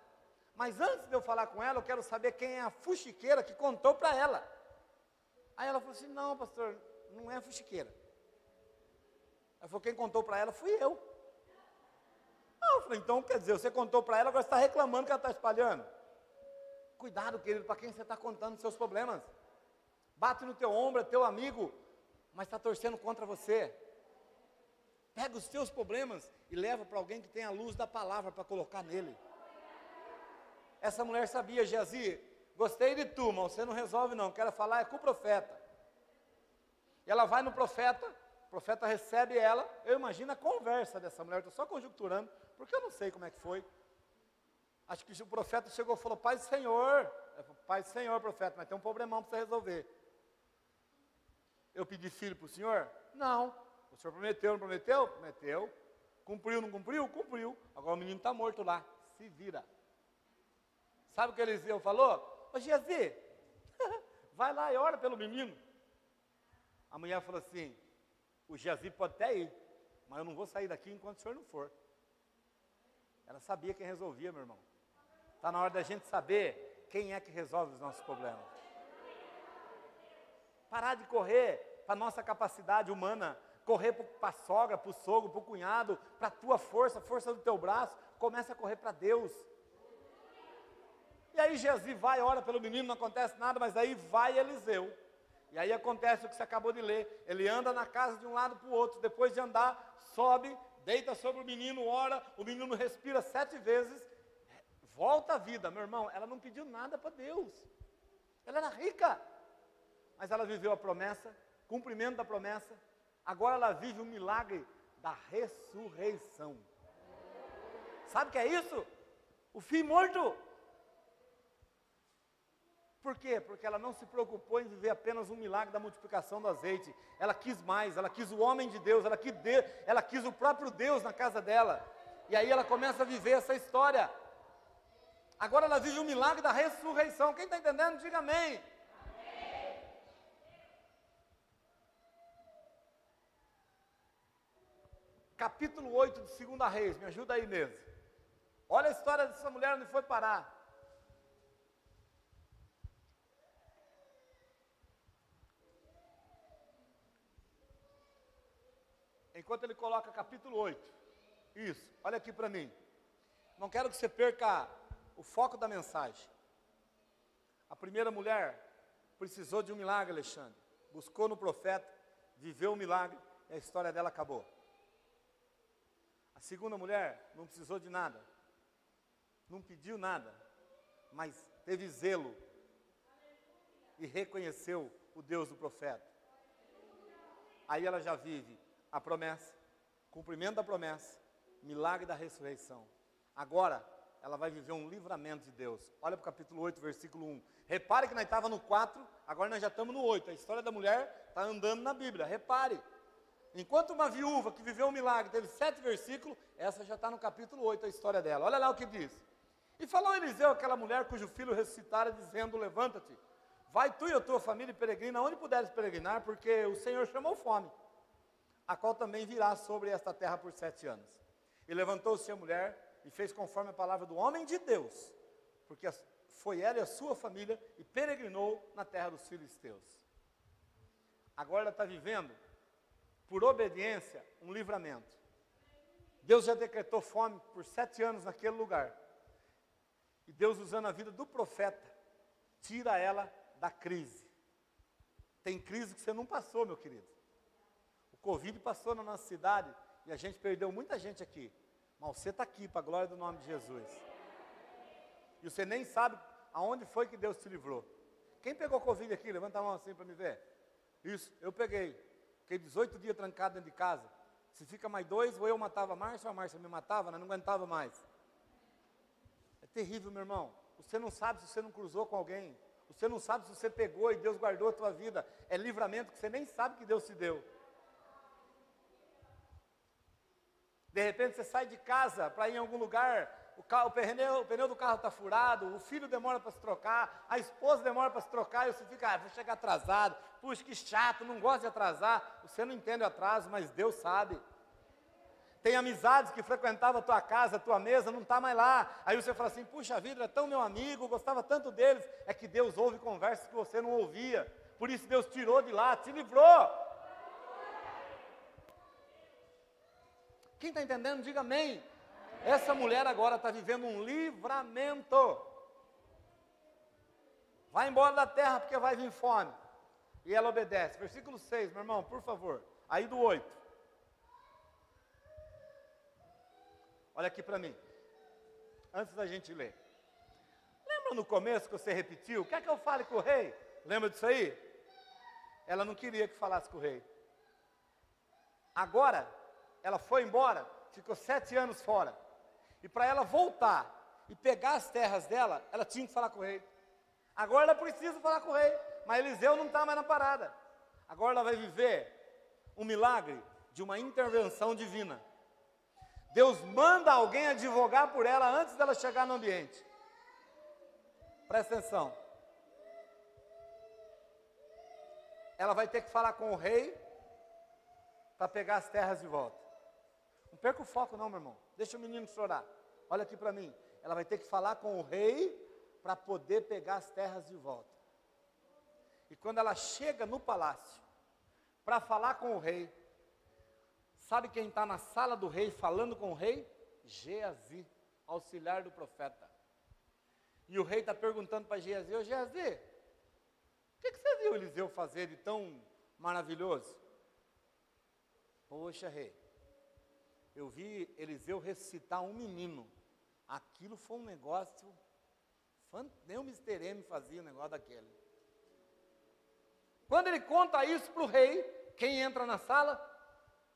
Mas antes de eu falar com ela, eu quero saber quem é a fuxiqueira que contou para ela. Aí ela falou assim: não, pastor, não é a fuxiqueira. Ela falou: quem contou para ela fui eu. Ah, eu falei: então quer dizer, você contou para ela, agora está reclamando que ela está espalhando. Cuidado, querido, para quem você está contando seus problemas. Bate no teu ombro, é teu amigo, mas está torcendo contra você. Pega os seus problemas e leva para alguém que tem a luz da palavra para colocar nele. Essa mulher sabia, Geazi, gostei de tu, mas você não resolve não, quero falar é com o profeta. E ela vai no profeta, o profeta recebe ela, eu imagino a conversa dessa mulher, estou só conjecturando, porque eu não sei como é que foi. Acho que o profeta chegou e falou, Pai do Senhor, Pai do Senhor, profeta, mas tem um problemão para você resolver. Eu pedi filho para o senhor? Não. O senhor prometeu, não prometeu? Prometeu. Cumpriu, não cumpriu? Cumpriu. Agora o menino está morto lá. Se vira. Sabe o que Eliseu falou? Ô Geazi, vai lá e ora pelo menino. A mulher falou assim: o Geazi pode até ir, mas eu não vou sair daqui enquanto o senhor não for. Ela sabia quem resolvia, meu irmão. Está na hora da gente saber quem é que resolve os nossos problemas. Parar de correr para a nossa capacidade humana, correr para a sogra, para o sogro, para o cunhado, para a tua força, força do teu braço, começa a correr para Deus. E aí Geazi vai, ora pelo menino, não acontece nada, mas aí vai Eliseu. E aí acontece o que você acabou de ler. Ele anda na casa de um lado para o outro, depois de andar, sobe, deita sobre o menino, ora, o menino respira sete vezes, volta à vida. Meu irmão, ela não pediu nada para Deus. Ela era rica, mas ela viveu a promessa, cumprimento da promessa. Agora ela vive o milagre da ressurreição. Sabe o que é isso? O filho morto por quê? Porque ela não se preocupou em viver apenas um milagre da multiplicação do azeite. Ela quis mais, ela quis o homem de Deus, ela quis, Deus, ela quis o próprio Deus na casa dela. E aí ela começa a viver essa história. Agora ela vive o milagre da ressurreição. Quem está entendendo, diga amém. Capítulo 8 de 2 Reis, me ajuda aí mesmo. Olha a história dessa mulher onde foi parar. Enquanto ele coloca capítulo 8. Isso, olha aqui para mim. Não quero que você perca o foco da mensagem. A primeira mulher precisou de um milagre, Alexandre. Buscou no profeta, viveu o milagre e a história dela acabou. A segunda mulher não precisou de nada, não pediu nada, mas teve zelo e reconheceu o Deus do profeta. Aí ela já vive a promessa, cumprimento da promessa, milagre da ressurreição. Agora, ela vai viver um livramento de Deus. Olha para o capítulo 8, versículo 1. Repare que nós estávamos no 4, agora nós já estamos no 8. A história da mulher está andando na Bíblia. Repare. Enquanto uma viúva que viveu um milagre teve sete versículos, essa já está no capítulo 8, a história dela. Olha lá o que diz. E falou Eliseu aquela mulher cujo filho ressuscitara, dizendo: Levanta-te, vai tu e a tua família e peregrina onde puderes peregrinar, porque o Senhor chamou fome, a qual também virá sobre esta terra por sete anos. E levantou-se a mulher e fez conforme a palavra do homem de Deus, porque foi ela e a sua família e peregrinou na terra dos filisteus. Agora ela está vivendo por obediência, um livramento. Deus já decretou fome por sete anos naquele lugar. E Deus, usando a vida do profeta, tira ela da crise. Tem crise que você não passou, meu querido. Covid passou na nossa cidade e a gente perdeu muita gente aqui. Mas você está aqui, para a glória do nome de Jesus. E você nem sabe aonde foi que Deus te livrou. Quem pegou Covid aqui? Levanta a mão assim para me ver. Isso, eu peguei. Fiquei 18 dias trancado dentro de casa. Se fica mais dois, ou eu matava a Márcia, ou a Márcia me matava, não aguentava mais. É terrível, meu irmão. Você não sabe se você não cruzou com alguém. Você não sabe se você pegou e Deus guardou a tua vida. É livramento que você nem sabe que Deus te deu. De repente você sai de casa para ir em algum lugar, o, carro, o, pneu, o pneu, do carro está furado, o filho demora para se trocar, a esposa demora para se trocar, e você fica, ah, vou chegar atrasado, puxa, que chato, não gosto de atrasar. Você não entende o atraso, mas Deus sabe. Tem amizades que frequentavam a tua casa, a tua mesa, não está mais lá. Aí você fala assim, puxa vida, é tão meu amigo, gostava tanto deles. É que Deus ouve conversas que você não ouvia. Por isso Deus tirou de lá, te livrou. Quem está entendendo, diga amém. Essa mulher agora está vivendo um livramento. Vai embora da terra porque vai vir fome. E ela obedece. Versículo 6, meu irmão, por favor. Aí do 8. Olha aqui para mim. Antes da gente ler. Lembra no começo que você repetiu? Quer que eu fale com o rei? Lembra disso aí? Ela não queria que falasse com o rei. Agora, ela foi embora, ficou sete anos fora. E para ela voltar e pegar as terras dela, ela tinha que falar com o rei. Agora ela precisa falar com o rei, mas Eliseu não está mais na parada. Agora ela vai viver um milagre de uma intervenção divina. Deus manda alguém advogar por ela antes dela chegar no ambiente. Presta atenção. Ela vai ter que falar com o rei para pegar as terras de volta. Não perca o foco, não, meu irmão. Deixa o menino chorar. Olha aqui para mim. Ela vai ter que falar com o rei para poder pegar as terras de volta. E quando ela chega no palácio para falar com o rei, sabe quem está na sala do rei falando com o rei? Geazi, auxiliar do profeta. E o rei está perguntando para Geazi: Ô Geazi, o que, que você viu Eliseu fazer de tão maravilhoso? Poxa, rei, eu vi Eliseu ressuscitar um menino. Aquilo foi um negócio. Nem o Mr. M fazia um negócio daquele. Quando ele conta isso para o rei, quem entra na sala?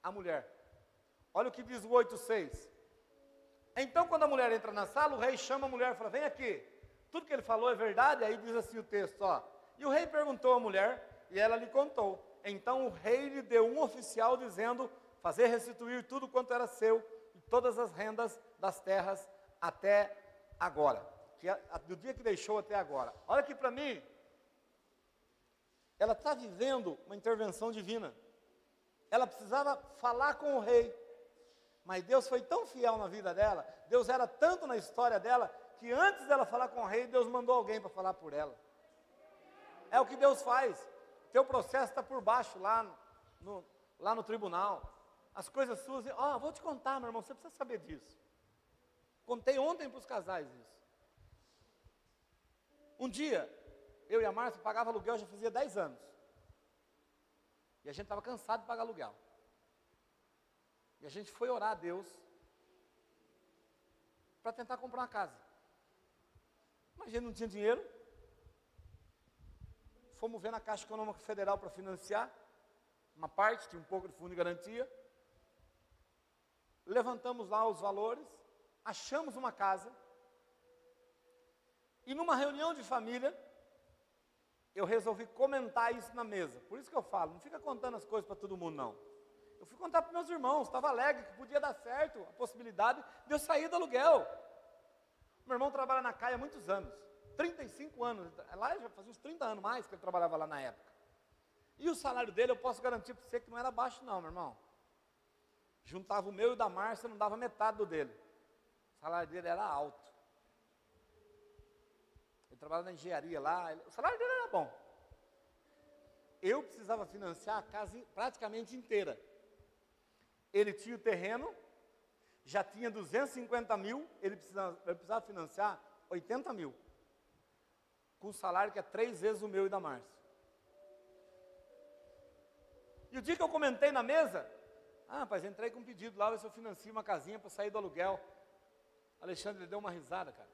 A mulher. Olha o que diz o 8,6. Então, quando a mulher entra na sala, o rei chama a mulher e fala: Vem aqui. Tudo que ele falou é verdade. Aí diz assim o texto: ó. E o rei perguntou à mulher, e ela lhe contou. Então o rei lhe deu um oficial dizendo: fazer restituir tudo quanto era seu e todas as rendas das terras até agora, que é, do dia que deixou até agora. Olha aqui para mim, ela está vivendo uma intervenção divina. Ela precisava falar com o rei, mas Deus foi tão fiel na vida dela, Deus era tanto na história dela, que antes dela falar com o rei, Deus mandou alguém para falar por ela. É o que Deus faz. Teu processo está por baixo lá no, lá no tribunal. As coisas suas. Ó, oh, vou te contar, meu irmão, você precisa saber disso. Contei ontem para os casais isso. Um dia, eu e a Márcia pagava aluguel já fazia 10 anos. E a gente estava cansado de pagar aluguel. E a gente foi orar a Deus para tentar comprar uma casa. Mas a gente não tinha dinheiro. Fomos ver na Caixa Econômica Federal para financiar uma parte, tinha um pouco de fundo de garantia. Levantamos lá os valores, achamos uma casa. E numa reunião de família, eu resolvi comentar isso na mesa. Por isso que eu falo, não fica contando as coisas para todo mundo, não. Eu fui contar para meus irmãos, estava alegre que podia dar certo a possibilidade de eu sair do aluguel. Meu irmão trabalha na CAI há muitos anos, 35 anos. Lá já fazia uns 30 anos mais que ele trabalhava lá na época. E o salário dele, eu posso garantir para você que não era baixo, não, meu irmão. Juntava o meu e o da Márcia, não dava metade do dele. O salário dele era alto. Ele trabalhava na engenharia lá, o salário dele era bom. Eu precisava financiar a casa praticamente inteira. Ele tinha o terreno, já tinha 250 mil, ele precisava, ele precisava financiar 80 mil. Com um salário que é três vezes o meu e da Márcia. E o dia que eu comentei na mesa, ah, rapaz, entrei com um pedido lá, ver se eu financio uma casinha para sair do aluguel. Alexandre deu uma risada, cara.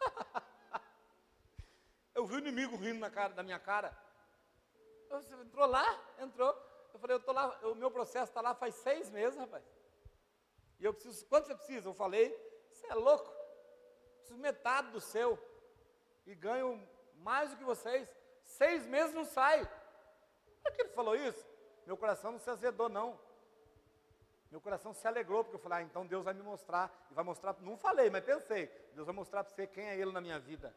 eu vi o inimigo rindo na cara, da minha cara. Você entrou lá? Entrou. Eu falei, eu tô lá, o meu processo está lá faz seis meses, rapaz. E eu preciso, quanto você precisa? Eu falei, você é louco. Preciso metade do seu. E ganho mais do que vocês. Seis meses não sai. Por que ele falou isso? Meu coração não se azedou, não. Meu coração se alegrou, porque eu falei, ah, então Deus vai me mostrar. E vai mostrar, não falei, mas pensei. Deus vai mostrar para você quem é Ele na minha vida.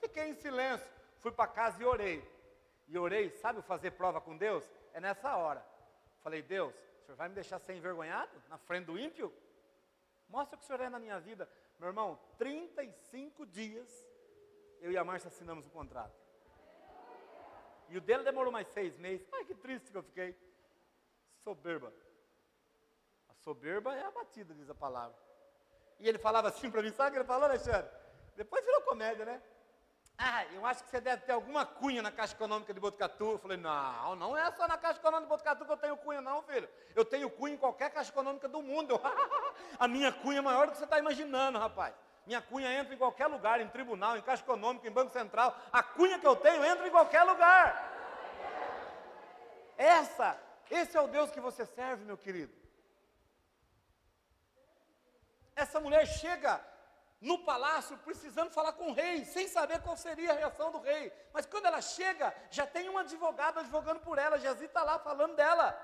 Fiquei em silêncio. Fui para casa e orei e orei, sabe fazer prova com Deus? É nessa hora. Falei, Deus, o senhor vai me deixar ser envergonhado na frente do ímpio? Mostra o que o senhor é na minha vida. Meu irmão, 35 dias eu e a Márcia assinamos o contrato. E o dele demorou mais seis meses. Ai, que triste que eu fiquei. Soberba. A soberba é abatida, diz a palavra. E ele falava assim para mim, sabe o que ele falou, Alexandre? Depois virou comédia, né? Ah, eu acho que você deve ter alguma cunha na Caixa Econômica de Botucatu. Eu falei, não, não é só na Caixa Econômica de Botucatu que eu tenho cunha, não, filho. Eu tenho cunha em qualquer Caixa Econômica do mundo. a minha cunha é maior do que você está imaginando, rapaz. Minha cunha entra em qualquer lugar, em tribunal, em Caixa Econômica, em Banco Central. A cunha que eu tenho entra em qualquer lugar. Essa, esse é o Deus que você serve, meu querido. Essa mulher chega no palácio precisando falar com o rei, sem saber qual seria a reação do rei. Mas quando ela chega, já tem um advogado advogando por ela, Jazi está lá falando dela.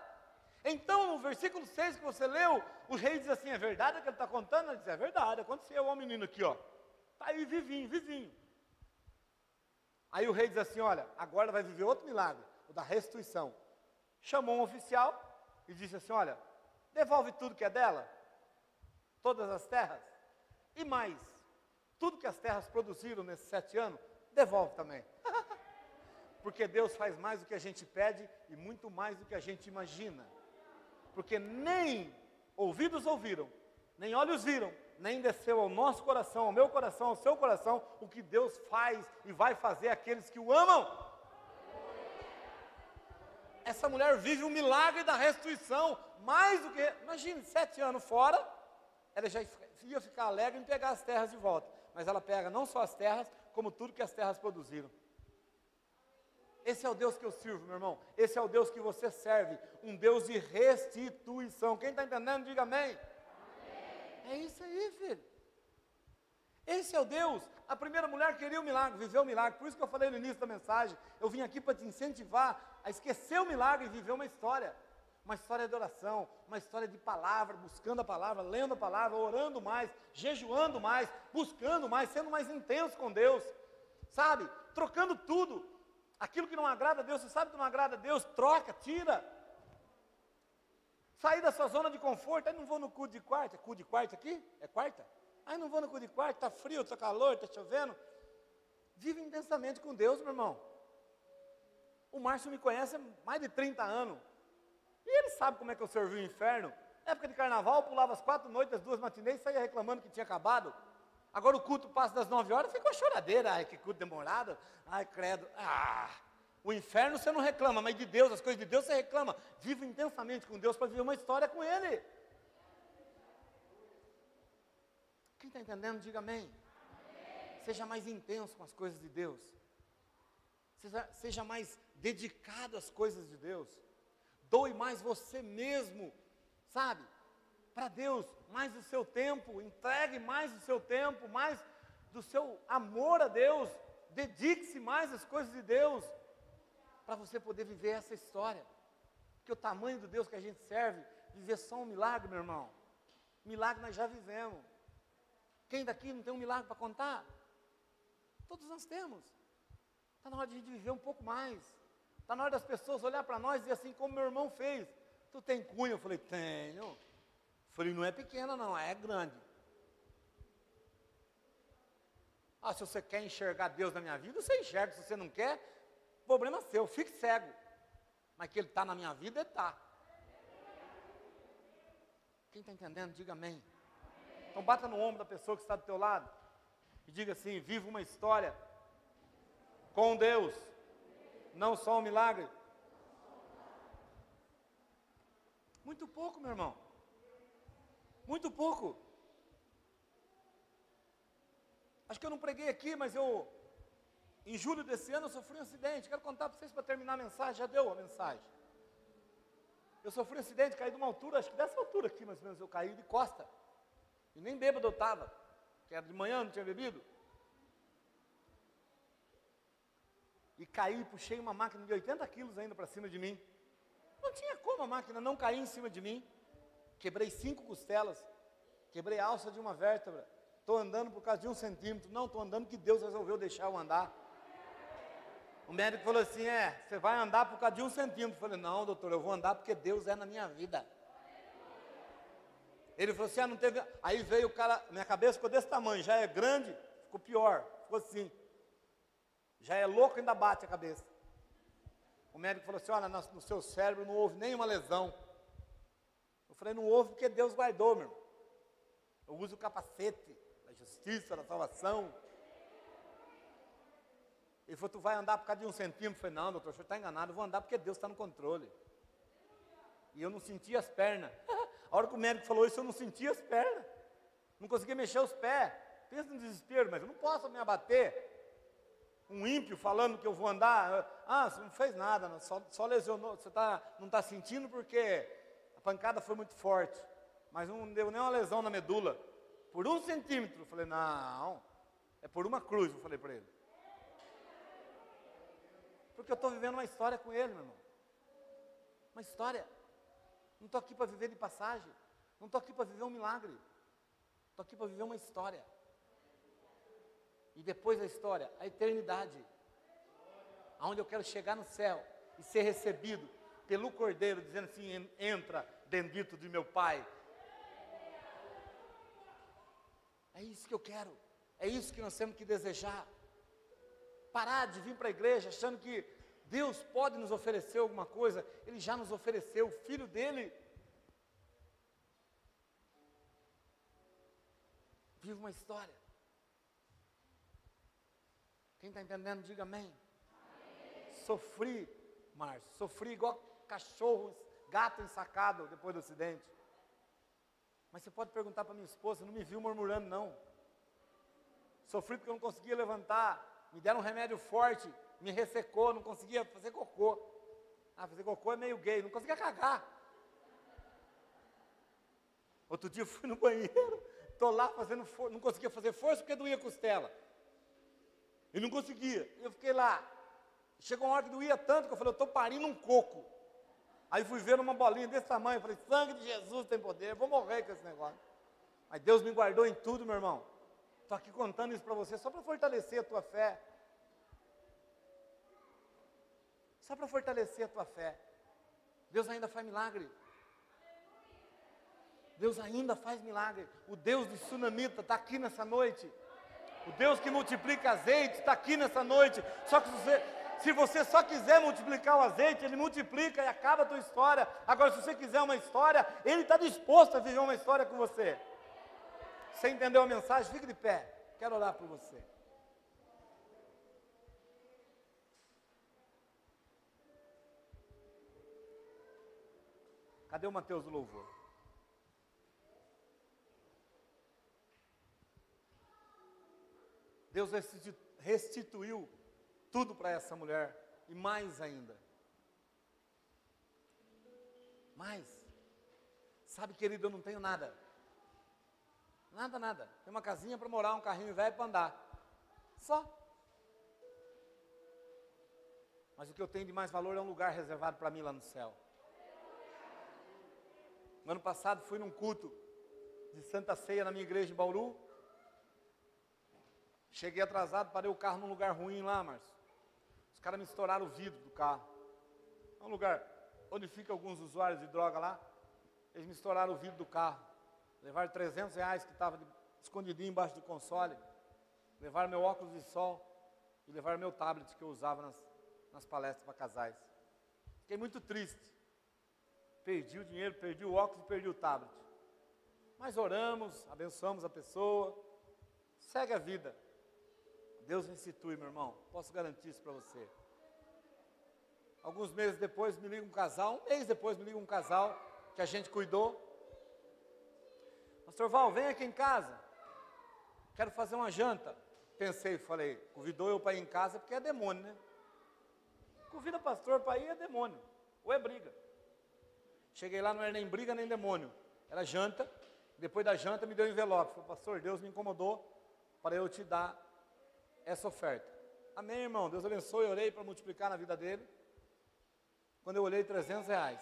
Então, no versículo 6 que você leu, o rei diz assim: é verdade o que ele está contando? Ele diz: é verdade, aconteceu, ó, o menino aqui, ó. Está aí vivinho, vivinho. Aí o rei diz assim: olha, agora vai viver outro milagre, o da restituição. Chamou um oficial e disse assim: olha, devolve tudo que é dela, todas as terras e mais, tudo que as terras produziram nesses sete anos, devolve também. Porque Deus faz mais do que a gente pede e muito mais do que a gente imagina. Porque nem ouvidos ouviram, nem olhos viram, nem desceu ao nosso coração, ao meu coração, ao seu coração, o que Deus faz e vai fazer aqueles que o amam. Essa mulher vive um milagre da restituição, mais do que, imagine, sete anos fora, ela já ia ficar alegre em pegar as terras de volta. Mas ela pega não só as terras, como tudo que as terras produziram. Esse é o Deus que eu sirvo, meu irmão. Esse é o Deus que você serve. Um Deus de restituição. Quem está entendendo, diga amém. amém. É isso aí, filho. Esse é o Deus. A primeira mulher queria o milagre, viveu o milagre. Por isso que eu falei no início da mensagem. Eu vim aqui para te incentivar a esquecer o milagre e viver uma história uma história de oração, uma história de palavra, buscando a palavra, lendo a palavra, orando mais, jejuando mais, buscando mais, sendo mais intenso com Deus, sabe? Trocando tudo. Aquilo que não agrada a Deus, você sabe que não agrada a Deus, troca, tira. Sair da sua zona de conforto, aí não vou no cu de quarta, cu de quarta aqui? É quarta? Aí não vou no cu de quarta, está frio, está calor, está chovendo. Vive intensamente com Deus, meu irmão. O Márcio me conhece há mais de 30 anos. E ele sabe como é que eu servi o inferno. Época de carnaval, eu pulava as quatro noites, as duas matinês, saía reclamando que tinha acabado. Agora o culto passa das nove horas, fica uma choradeira. Ai, que culto demorado. Ai, credo. Ah, o inferno você não reclama, mas de Deus, as coisas de Deus você reclama. Viva intensamente com Deus para viver uma história com Ele. Quem está entendendo, diga amém. amém. Seja mais intenso com as coisas de Deus. Seja, seja mais dedicado às coisas de Deus. Doe mais você mesmo, sabe? Para Deus, mais o seu tempo, entregue mais o seu tempo, mais do seu amor a Deus, dedique-se mais às coisas de Deus, para você poder viver essa história. Porque o tamanho do Deus que a gente serve, viver só um milagre, meu irmão. Milagre nós já vivemos. Quem daqui não tem um milagre para contar? Todos nós temos. Está na hora de a gente viver um pouco mais. Está na hora das pessoas olhar para nós e dizer assim, como meu irmão fez. Tu tem cunha? Eu falei, tenho. Eu falei, não é pequena não, é grande. Ah, se você quer enxergar Deus na minha vida, você enxerga. Se você não quer, problema seu, fique cego. Mas que Ele está na minha vida, Ele está. Quem está entendendo, diga amém. Então bata no ombro da pessoa que está do teu lado e diga assim: viva uma história com Deus, não só um milagre. Muito pouco, meu irmão. Muito pouco. Acho que eu não preguei aqui, mas eu, em julho desse ano, eu sofri um acidente. Quero contar para vocês para terminar a mensagem. Já deu a mensagem. Eu sofri um acidente, caí de uma altura, acho que dessa altura aqui mais ou menos, eu caí de costa. E nem bêbado eu estava, que era de manhã, não tinha bebido. E caí, puxei uma máquina de 80 quilos ainda para cima de mim. Não tinha como a máquina não cair em cima de mim. Quebrei cinco costelas, quebrei a alça de uma vértebra. Estou andando por causa de um centímetro. Não, estou andando que Deus resolveu deixar eu andar. O médico falou assim: é, você vai andar por causa de um centímetro. Eu falei, não, doutor, eu vou andar porque Deus é na minha vida. Ele falou assim: ah, não teve. Aí veio o cara, minha cabeça ficou desse tamanho, já é grande, ficou pior, ficou assim. Já é louco, ainda bate a cabeça. O médico falou assim: olha, no seu cérebro não houve nenhuma lesão. Eu falei: não houve porque Deus guardou, meu irmão. Eu uso o capacete da justiça, da salvação. Ele falou: tu vai andar por causa de um centímetro? Eu falei: não, doutor, o senhor está enganado, eu vou andar porque Deus está no controle. E eu não sentia as pernas. A hora que o médico falou isso, eu não sentia as pernas. Não conseguia mexer os pés. Pensa no desespero, mas eu não posso me abater. Um ímpio falando que eu vou andar. Ah, você não fez nada, só, só lesionou. Você tá, não está sentindo porque a pancada foi muito forte. Mas não deu nem uma lesão na medula. Por um centímetro. Eu falei, não, é por uma cruz, eu falei para ele. Porque eu estou vivendo uma história com ele, meu irmão. Uma história. Não estou aqui para viver de passagem. Não estou aqui para viver um milagre. Estou aqui para viver uma história. E depois da história, a eternidade. Aonde eu quero chegar no céu e ser recebido pelo Cordeiro, dizendo assim: entra, bendito de meu Pai. É isso que eu quero. É isso que nós temos que desejar. Parar de vir para a igreja achando que Deus pode nos oferecer alguma coisa, Ele já nos ofereceu o Filho dele. Viva uma história. Quem está entendendo, diga amém. Sofri, Márcio, sofri igual cachorro, gato ensacado depois do acidente. Mas você pode perguntar para minha esposa, não me viu murmurando, não. Sofri porque eu não conseguia levantar, me deram um remédio forte, me ressecou, não conseguia fazer cocô. Ah, fazer cocô é meio gay, não conseguia cagar. Outro dia eu fui no banheiro, estou lá fazendo não conseguia fazer força porque doía costela. E não conseguia. Eu fiquei lá. Chegou uma hora que doía tanto que eu falei, eu estou parindo um coco. Aí fui ver uma bolinha desse tamanho, falei, sangue de Jesus tem poder, vou morrer com esse negócio. Mas Deus me guardou em tudo, meu irmão. Estou aqui contando isso para você só para fortalecer a tua fé. Só para fortalecer a tua fé. Deus ainda faz milagre. Deus ainda faz milagre. O Deus de Sunamita está aqui nessa noite. O Deus que multiplica azeite está aqui nessa noite. Só que você, Se você só quiser multiplicar o azeite, ele multiplica e acaba a tua história. Agora, se você quiser uma história, ele está disposto a viver uma história com você. Você entendeu a mensagem? Fique de pé. Quero orar por você. Cadê o Mateus do louvor? Deus restituiu tudo para essa mulher e mais ainda. Mais. Sabe, querido, eu não tenho nada. Nada, nada. Tem uma casinha para morar, um carrinho velho para andar. Só. Mas o que eu tenho de mais valor é um lugar reservado para mim lá no céu. No ano passado fui num culto de Santa Ceia na minha igreja em Bauru. Cheguei atrasado, parei o carro num lugar ruim lá, Márcio. Os caras me estouraram o vidro do carro. É um lugar onde ficam alguns usuários de droga lá. Eles me estouraram o vidro do carro. Levaram 300 reais que estava escondidinho embaixo do console. Levaram meu óculos de sol. E levaram meu tablet que eu usava nas, nas palestras para casais. Fiquei muito triste. Perdi o dinheiro, perdi o óculos e perdi o tablet. Mas oramos, abençoamos a pessoa. Segue a vida. Deus restitui, meu irmão. Posso garantir isso para você. Alguns meses depois me liga um casal, um mês depois me liga um casal que a gente cuidou. Pastor Val, vem aqui em casa. Quero fazer uma janta. Pensei, falei, convidou eu para ir em casa porque é demônio, né? Convida pastor para ir é demônio. Ou é briga. Cheguei lá, não era nem briga nem demônio. Era janta. Depois da janta me deu um envelope. Falei, pastor, Deus me incomodou para eu te dar essa oferta. Amém, irmão? Deus abençoe. Eu orei para multiplicar na vida dele. Quando eu olhei, 300 reais.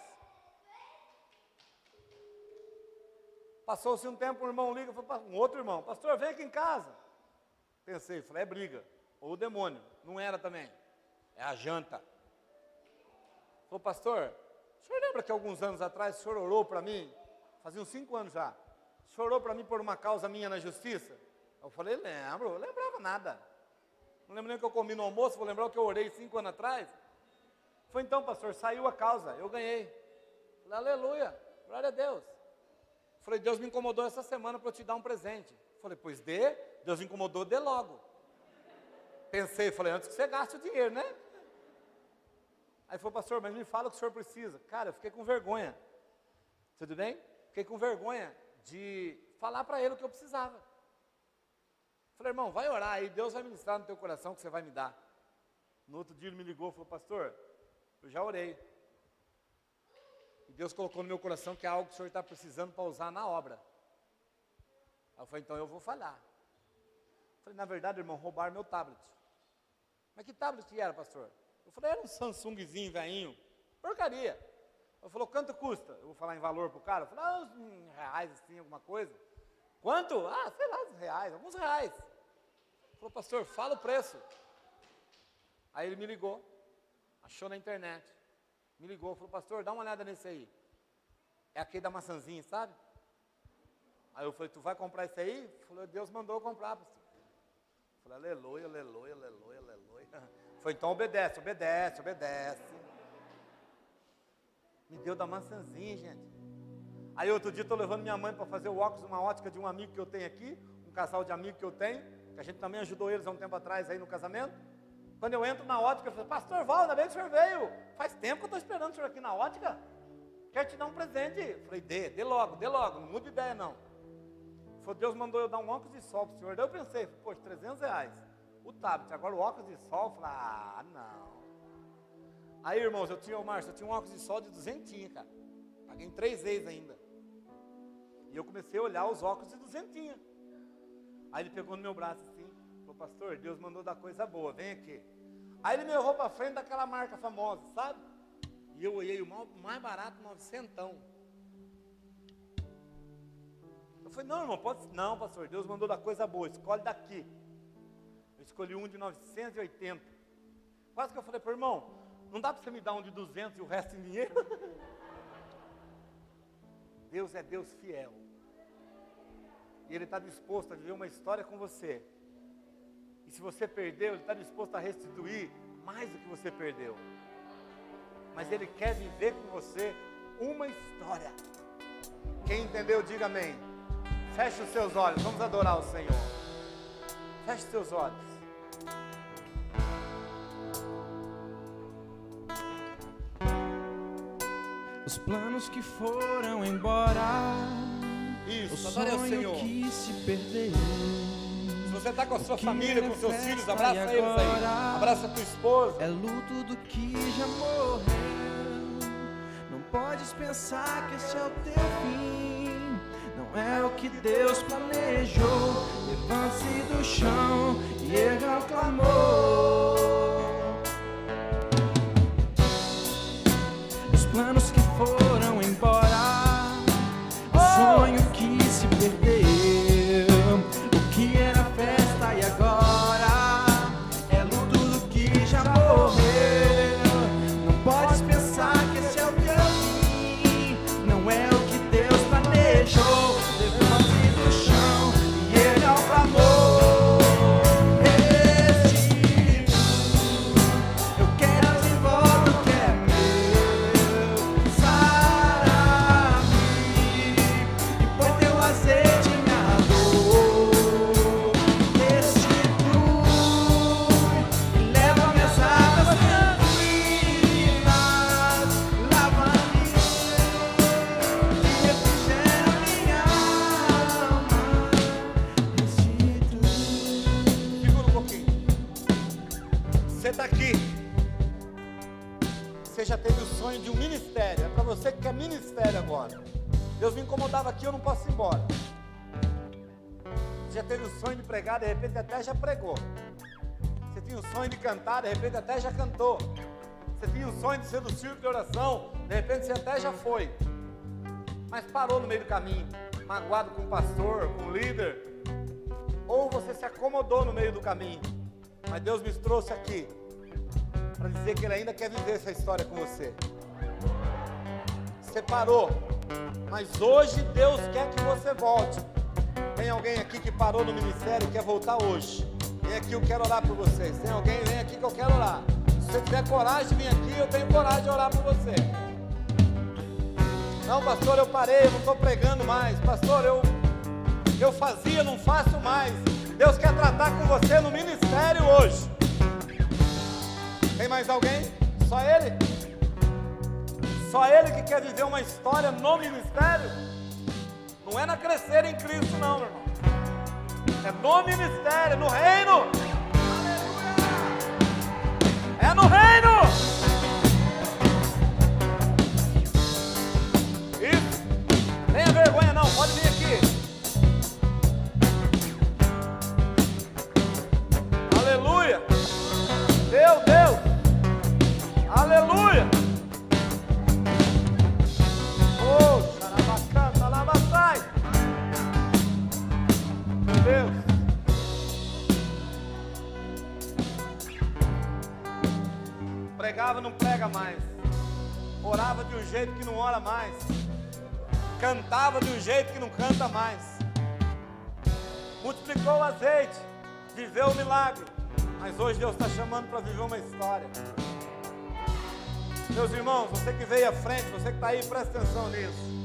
Passou-se um tempo, um irmão liga, um outro irmão, pastor, vem aqui em casa. Pensei, falei, é briga, ou o demônio. Não era também, é a janta. Falou, pastor, o senhor lembra que alguns anos atrás o senhor orou para mim? Fazia uns cinco anos já. O senhor orou para mim por uma causa minha na justiça? Eu falei, lembro, eu lembrava nada. Não lembro nem o que eu comi no almoço, vou lembrar o que eu orei cinco anos atrás. Foi então, pastor, saiu a causa, eu ganhei. Falei, aleluia, glória a Deus. Falei, Deus me incomodou essa semana para eu te dar um presente. Falei, pois dê, Deus me incomodou, dê logo. Pensei, falei, antes que você gaste o dinheiro, né? Aí falou, pastor, mas me fala o que o senhor precisa. Cara, eu fiquei com vergonha. Tudo bem? Fiquei com vergonha de falar para ele o que eu precisava. Falei, irmão, vai orar aí, Deus vai ministrar no teu coração que você vai me dar. No outro dia ele me ligou e falou, pastor, eu já orei. E Deus colocou no meu coração que é algo que o senhor está precisando para usar na obra. Aí eu falei, então eu vou falhar. falei, na verdade, irmão, roubaram meu tablet. Mas que tablet que era, pastor? Eu falei, era um Samsungzinho velhinho, porcaria. Ele falou, quanto custa? Eu vou falar em valor para o cara. Eu falei, ah, uns reais assim, alguma coisa. Quanto? Ah, sei lá, reais, alguns reais. Falou, pastor, fala o preço. Aí ele me ligou, achou na internet, me ligou, falou, pastor, dá uma olhada nesse aí. É aquele da maçãzinha, sabe? Aí eu falei, tu vai comprar esse aí? Falou, Deus mandou eu comprar, pastor. Eu falei, aleluia, aleluia, aleluia, aleluia. Foi então obedece, obedece, obedece. Me deu da maçãzinha, gente. Aí outro dia estou levando minha mãe para fazer o óculos, uma ótica de um amigo que eu tenho aqui, um casal de amigos que eu tenho, que a gente também ajudou eles há um tempo atrás aí no casamento. Quando eu entro na ótica, eu falo, pastor Val, ainda bem que o senhor veio. Faz tempo que eu estou esperando o senhor aqui na ótica. Quero te dar um presente. Eu falei, dê, dê logo, dê logo, não mude ideia não. Falei, Deus mandou eu dar um óculos de sol para o senhor. Daí eu pensei, poxa, 300 reais. O tablet, agora o óculos de sol, eu falei, ah, não. Aí, irmãos, eu tinha, o Márcio, eu tinha um óculos de sol de 200, cara. Paguei em três vezes ainda. E eu comecei a olhar os óculos de duzentinha. Aí ele pegou no meu braço assim, falou, pastor, Deus mandou dar coisa boa, vem aqui. Aí ele me levou para frente daquela marca famosa, sabe? E eu olhei o mais barato, novecentão. Eu falei, não, irmão, pode Não, pastor, Deus mandou dar coisa boa, escolhe daqui. Eu escolhi um de 980. Quase que eu falei o irmão, não dá para você me dar um de 200 e o resto em dinheiro? Deus é Deus fiel. E Ele está disposto a viver uma história com você. E se você perdeu, Ele está disposto a restituir mais do que você perdeu. Mas Ele quer viver com você uma história. Quem entendeu, diga amém. Feche os seus olhos, vamos adorar o Senhor. Feche os seus olhos. Os planos que foram embora. Isso, o sonho Senhor. que se perdeu. Se você está com a sua família, com seus filhos, abraça eles aí. Abraça a tua esposa. É luto do que já morreu. Não podes pensar que esse é o teu fim. Não é o que Deus planejou. Levante-se do chão de repente até já cantou. Você tinha o sonho de ser do círculo de oração, de repente você até já foi. Mas parou no meio do caminho, magoado com o pastor, com o líder, ou você se acomodou no meio do caminho. Mas Deus me trouxe aqui para dizer que Ele ainda quer viver essa história com você. Você parou, mas hoje Deus quer que você volte. Tem alguém aqui que parou no ministério e quer voltar hoje? Vem aqui, eu quero orar por vocês. Tem alguém? Vem aqui que eu quero orar. Se você tiver coragem vir aqui, eu tenho coragem de orar por você. Não, pastor, eu parei, eu não estou pregando mais. Pastor, eu, eu fazia, não faço mais. Deus quer tratar com você no ministério hoje. Tem mais alguém? Só ele? Só ele que quer viver uma história no ministério? Não é na crescer em Cristo, não, meu irmão. É no ministério, no reino. É no reino. Mais. Cantava de um jeito que não canta mais. Multiplicou o azeite. Viveu o milagre. Mas hoje Deus está chamando para viver uma história. Meus irmãos, você que veio à frente, você que está aí, presta atenção nisso.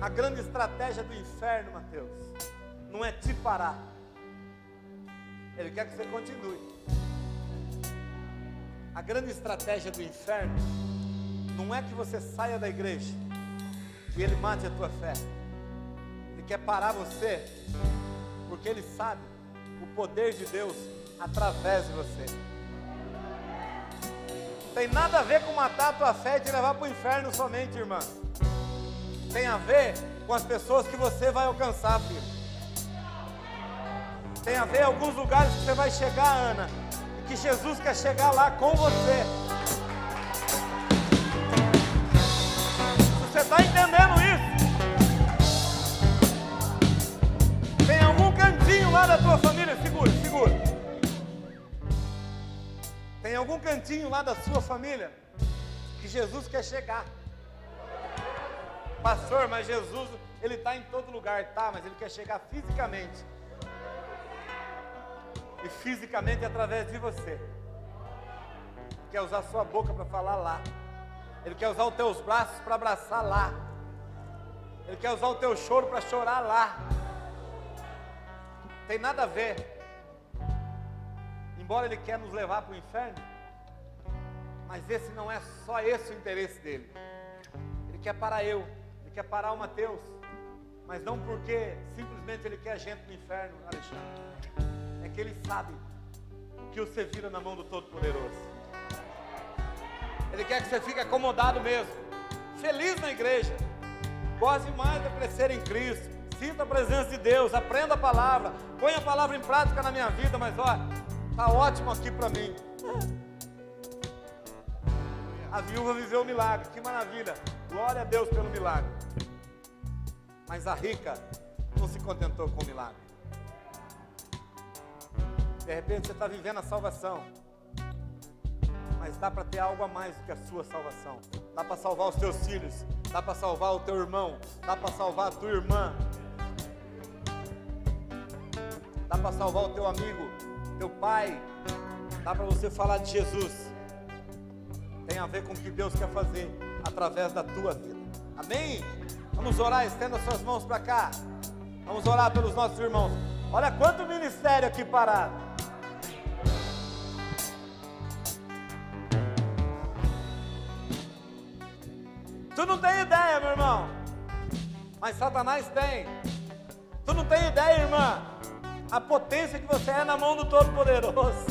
A grande estratégia do inferno, Mateus, não é te parar. Ele quer que você continue. A grande estratégia do inferno não é que você saia da igreja e ele mate a tua fé. Ele quer parar você, porque ele sabe o poder de Deus através de você. Tem nada a ver com matar a tua fé e te levar para o inferno somente, irmã. Tem a ver com as pessoas que você vai alcançar, filho. Tem a ver alguns lugares que você vai chegar, Ana. E que Jesus quer chegar lá com você. Está entendendo isso? Tem algum cantinho lá da tua família? Segura, segura. Tem algum cantinho lá da sua família que Jesus quer chegar? Pastor, mas Jesus, ele está em todo lugar, tá? Mas ele quer chegar fisicamente. e fisicamente através de você. Quer usar sua boca para falar lá. Ele quer usar os teus braços para abraçar lá. Ele quer usar o teu choro para chorar lá. Tem nada a ver. Embora ele quer nos levar para o inferno, mas esse não é só esse o interesse dele. Ele quer parar eu, ele quer parar o Mateus, mas não porque simplesmente ele quer a gente no inferno, Alexandre. É que ele sabe que você vira na mão do Todo-Poderoso. Ele quer que você fique acomodado mesmo, feliz na igreja, goste mais de crescer em Cristo, sinta a presença de Deus, aprenda a palavra, ponha a palavra em prática na minha vida, mas olha, está ótimo aqui para mim. A viúva viveu o milagre, que maravilha, glória a Deus pelo milagre. Mas a rica não se contentou com o milagre. De repente você está vivendo a salvação mas dá para ter algo a mais do que a sua salvação. Dá para salvar os teus filhos, dá para salvar o teu irmão, dá para salvar a tua irmã, dá para salvar o teu amigo, teu pai, dá para você falar de Jesus. Tem a ver com o que Deus quer fazer através da tua vida. Amém? Vamos orar, estenda suas mãos para cá. Vamos orar pelos nossos irmãos. Olha quanto ministério aqui parado. Tu não tem ideia, meu irmão. Mas Satanás tem. Tu não tem ideia, irmã. A potência que você é na mão do Todo-Poderoso.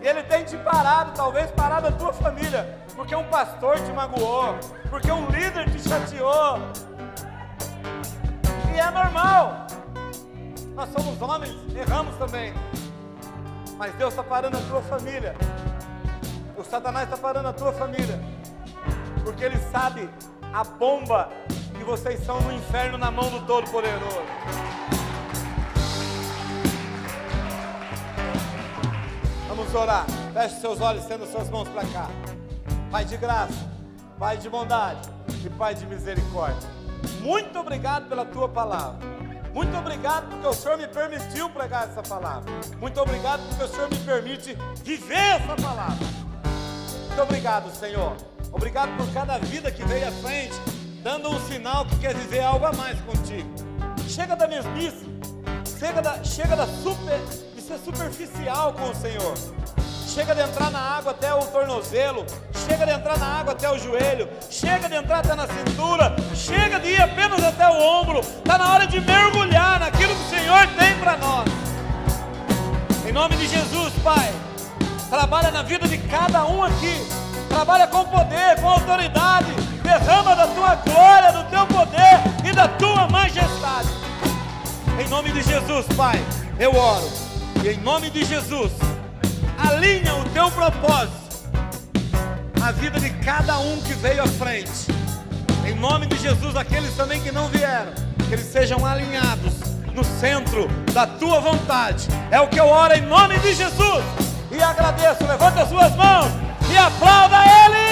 E ele tem te parado, talvez parado a tua família, porque um pastor te magoou, porque um líder te chateou. E é normal. Nós somos homens, erramos também. Mas Deus está parando a tua família. O Satanás está parando a tua família porque Ele sabe a bomba que vocês são no inferno na mão do Todo-Poderoso. Vamos orar. Feche seus olhos, estenda suas mãos para cá. Pai de graça, Pai de bondade e Pai de misericórdia. Muito obrigado pela tua palavra. Muito obrigado porque o Senhor me permitiu pregar essa palavra. Muito obrigado porque o Senhor me permite viver essa palavra. Muito obrigado, Senhor. Obrigado por cada vida que veio à frente, dando um sinal que quer viver algo a mais contigo. Chega da mesmice, chega da, chega da super, de ser superficial com o Senhor. Chega de entrar na água até o tornozelo, chega de entrar na água até o joelho, chega de entrar até na cintura, chega de ir apenas até o ombro. Está na hora de mergulhar naquilo que o Senhor tem para nós. Em nome de Jesus, Pai, trabalha na vida de cada um aqui trabalha com poder, com autoridade, derrama da tua glória, do teu poder e da tua majestade. Em nome de Jesus, Pai, eu oro. E em nome de Jesus, alinha o teu propósito na vida de cada um que veio à frente. Em nome de Jesus, aqueles também que não vieram, que eles sejam alinhados no centro da tua vontade. É o que eu oro em nome de Jesus. E agradeço. Levanta as suas mãos e aplauda ele!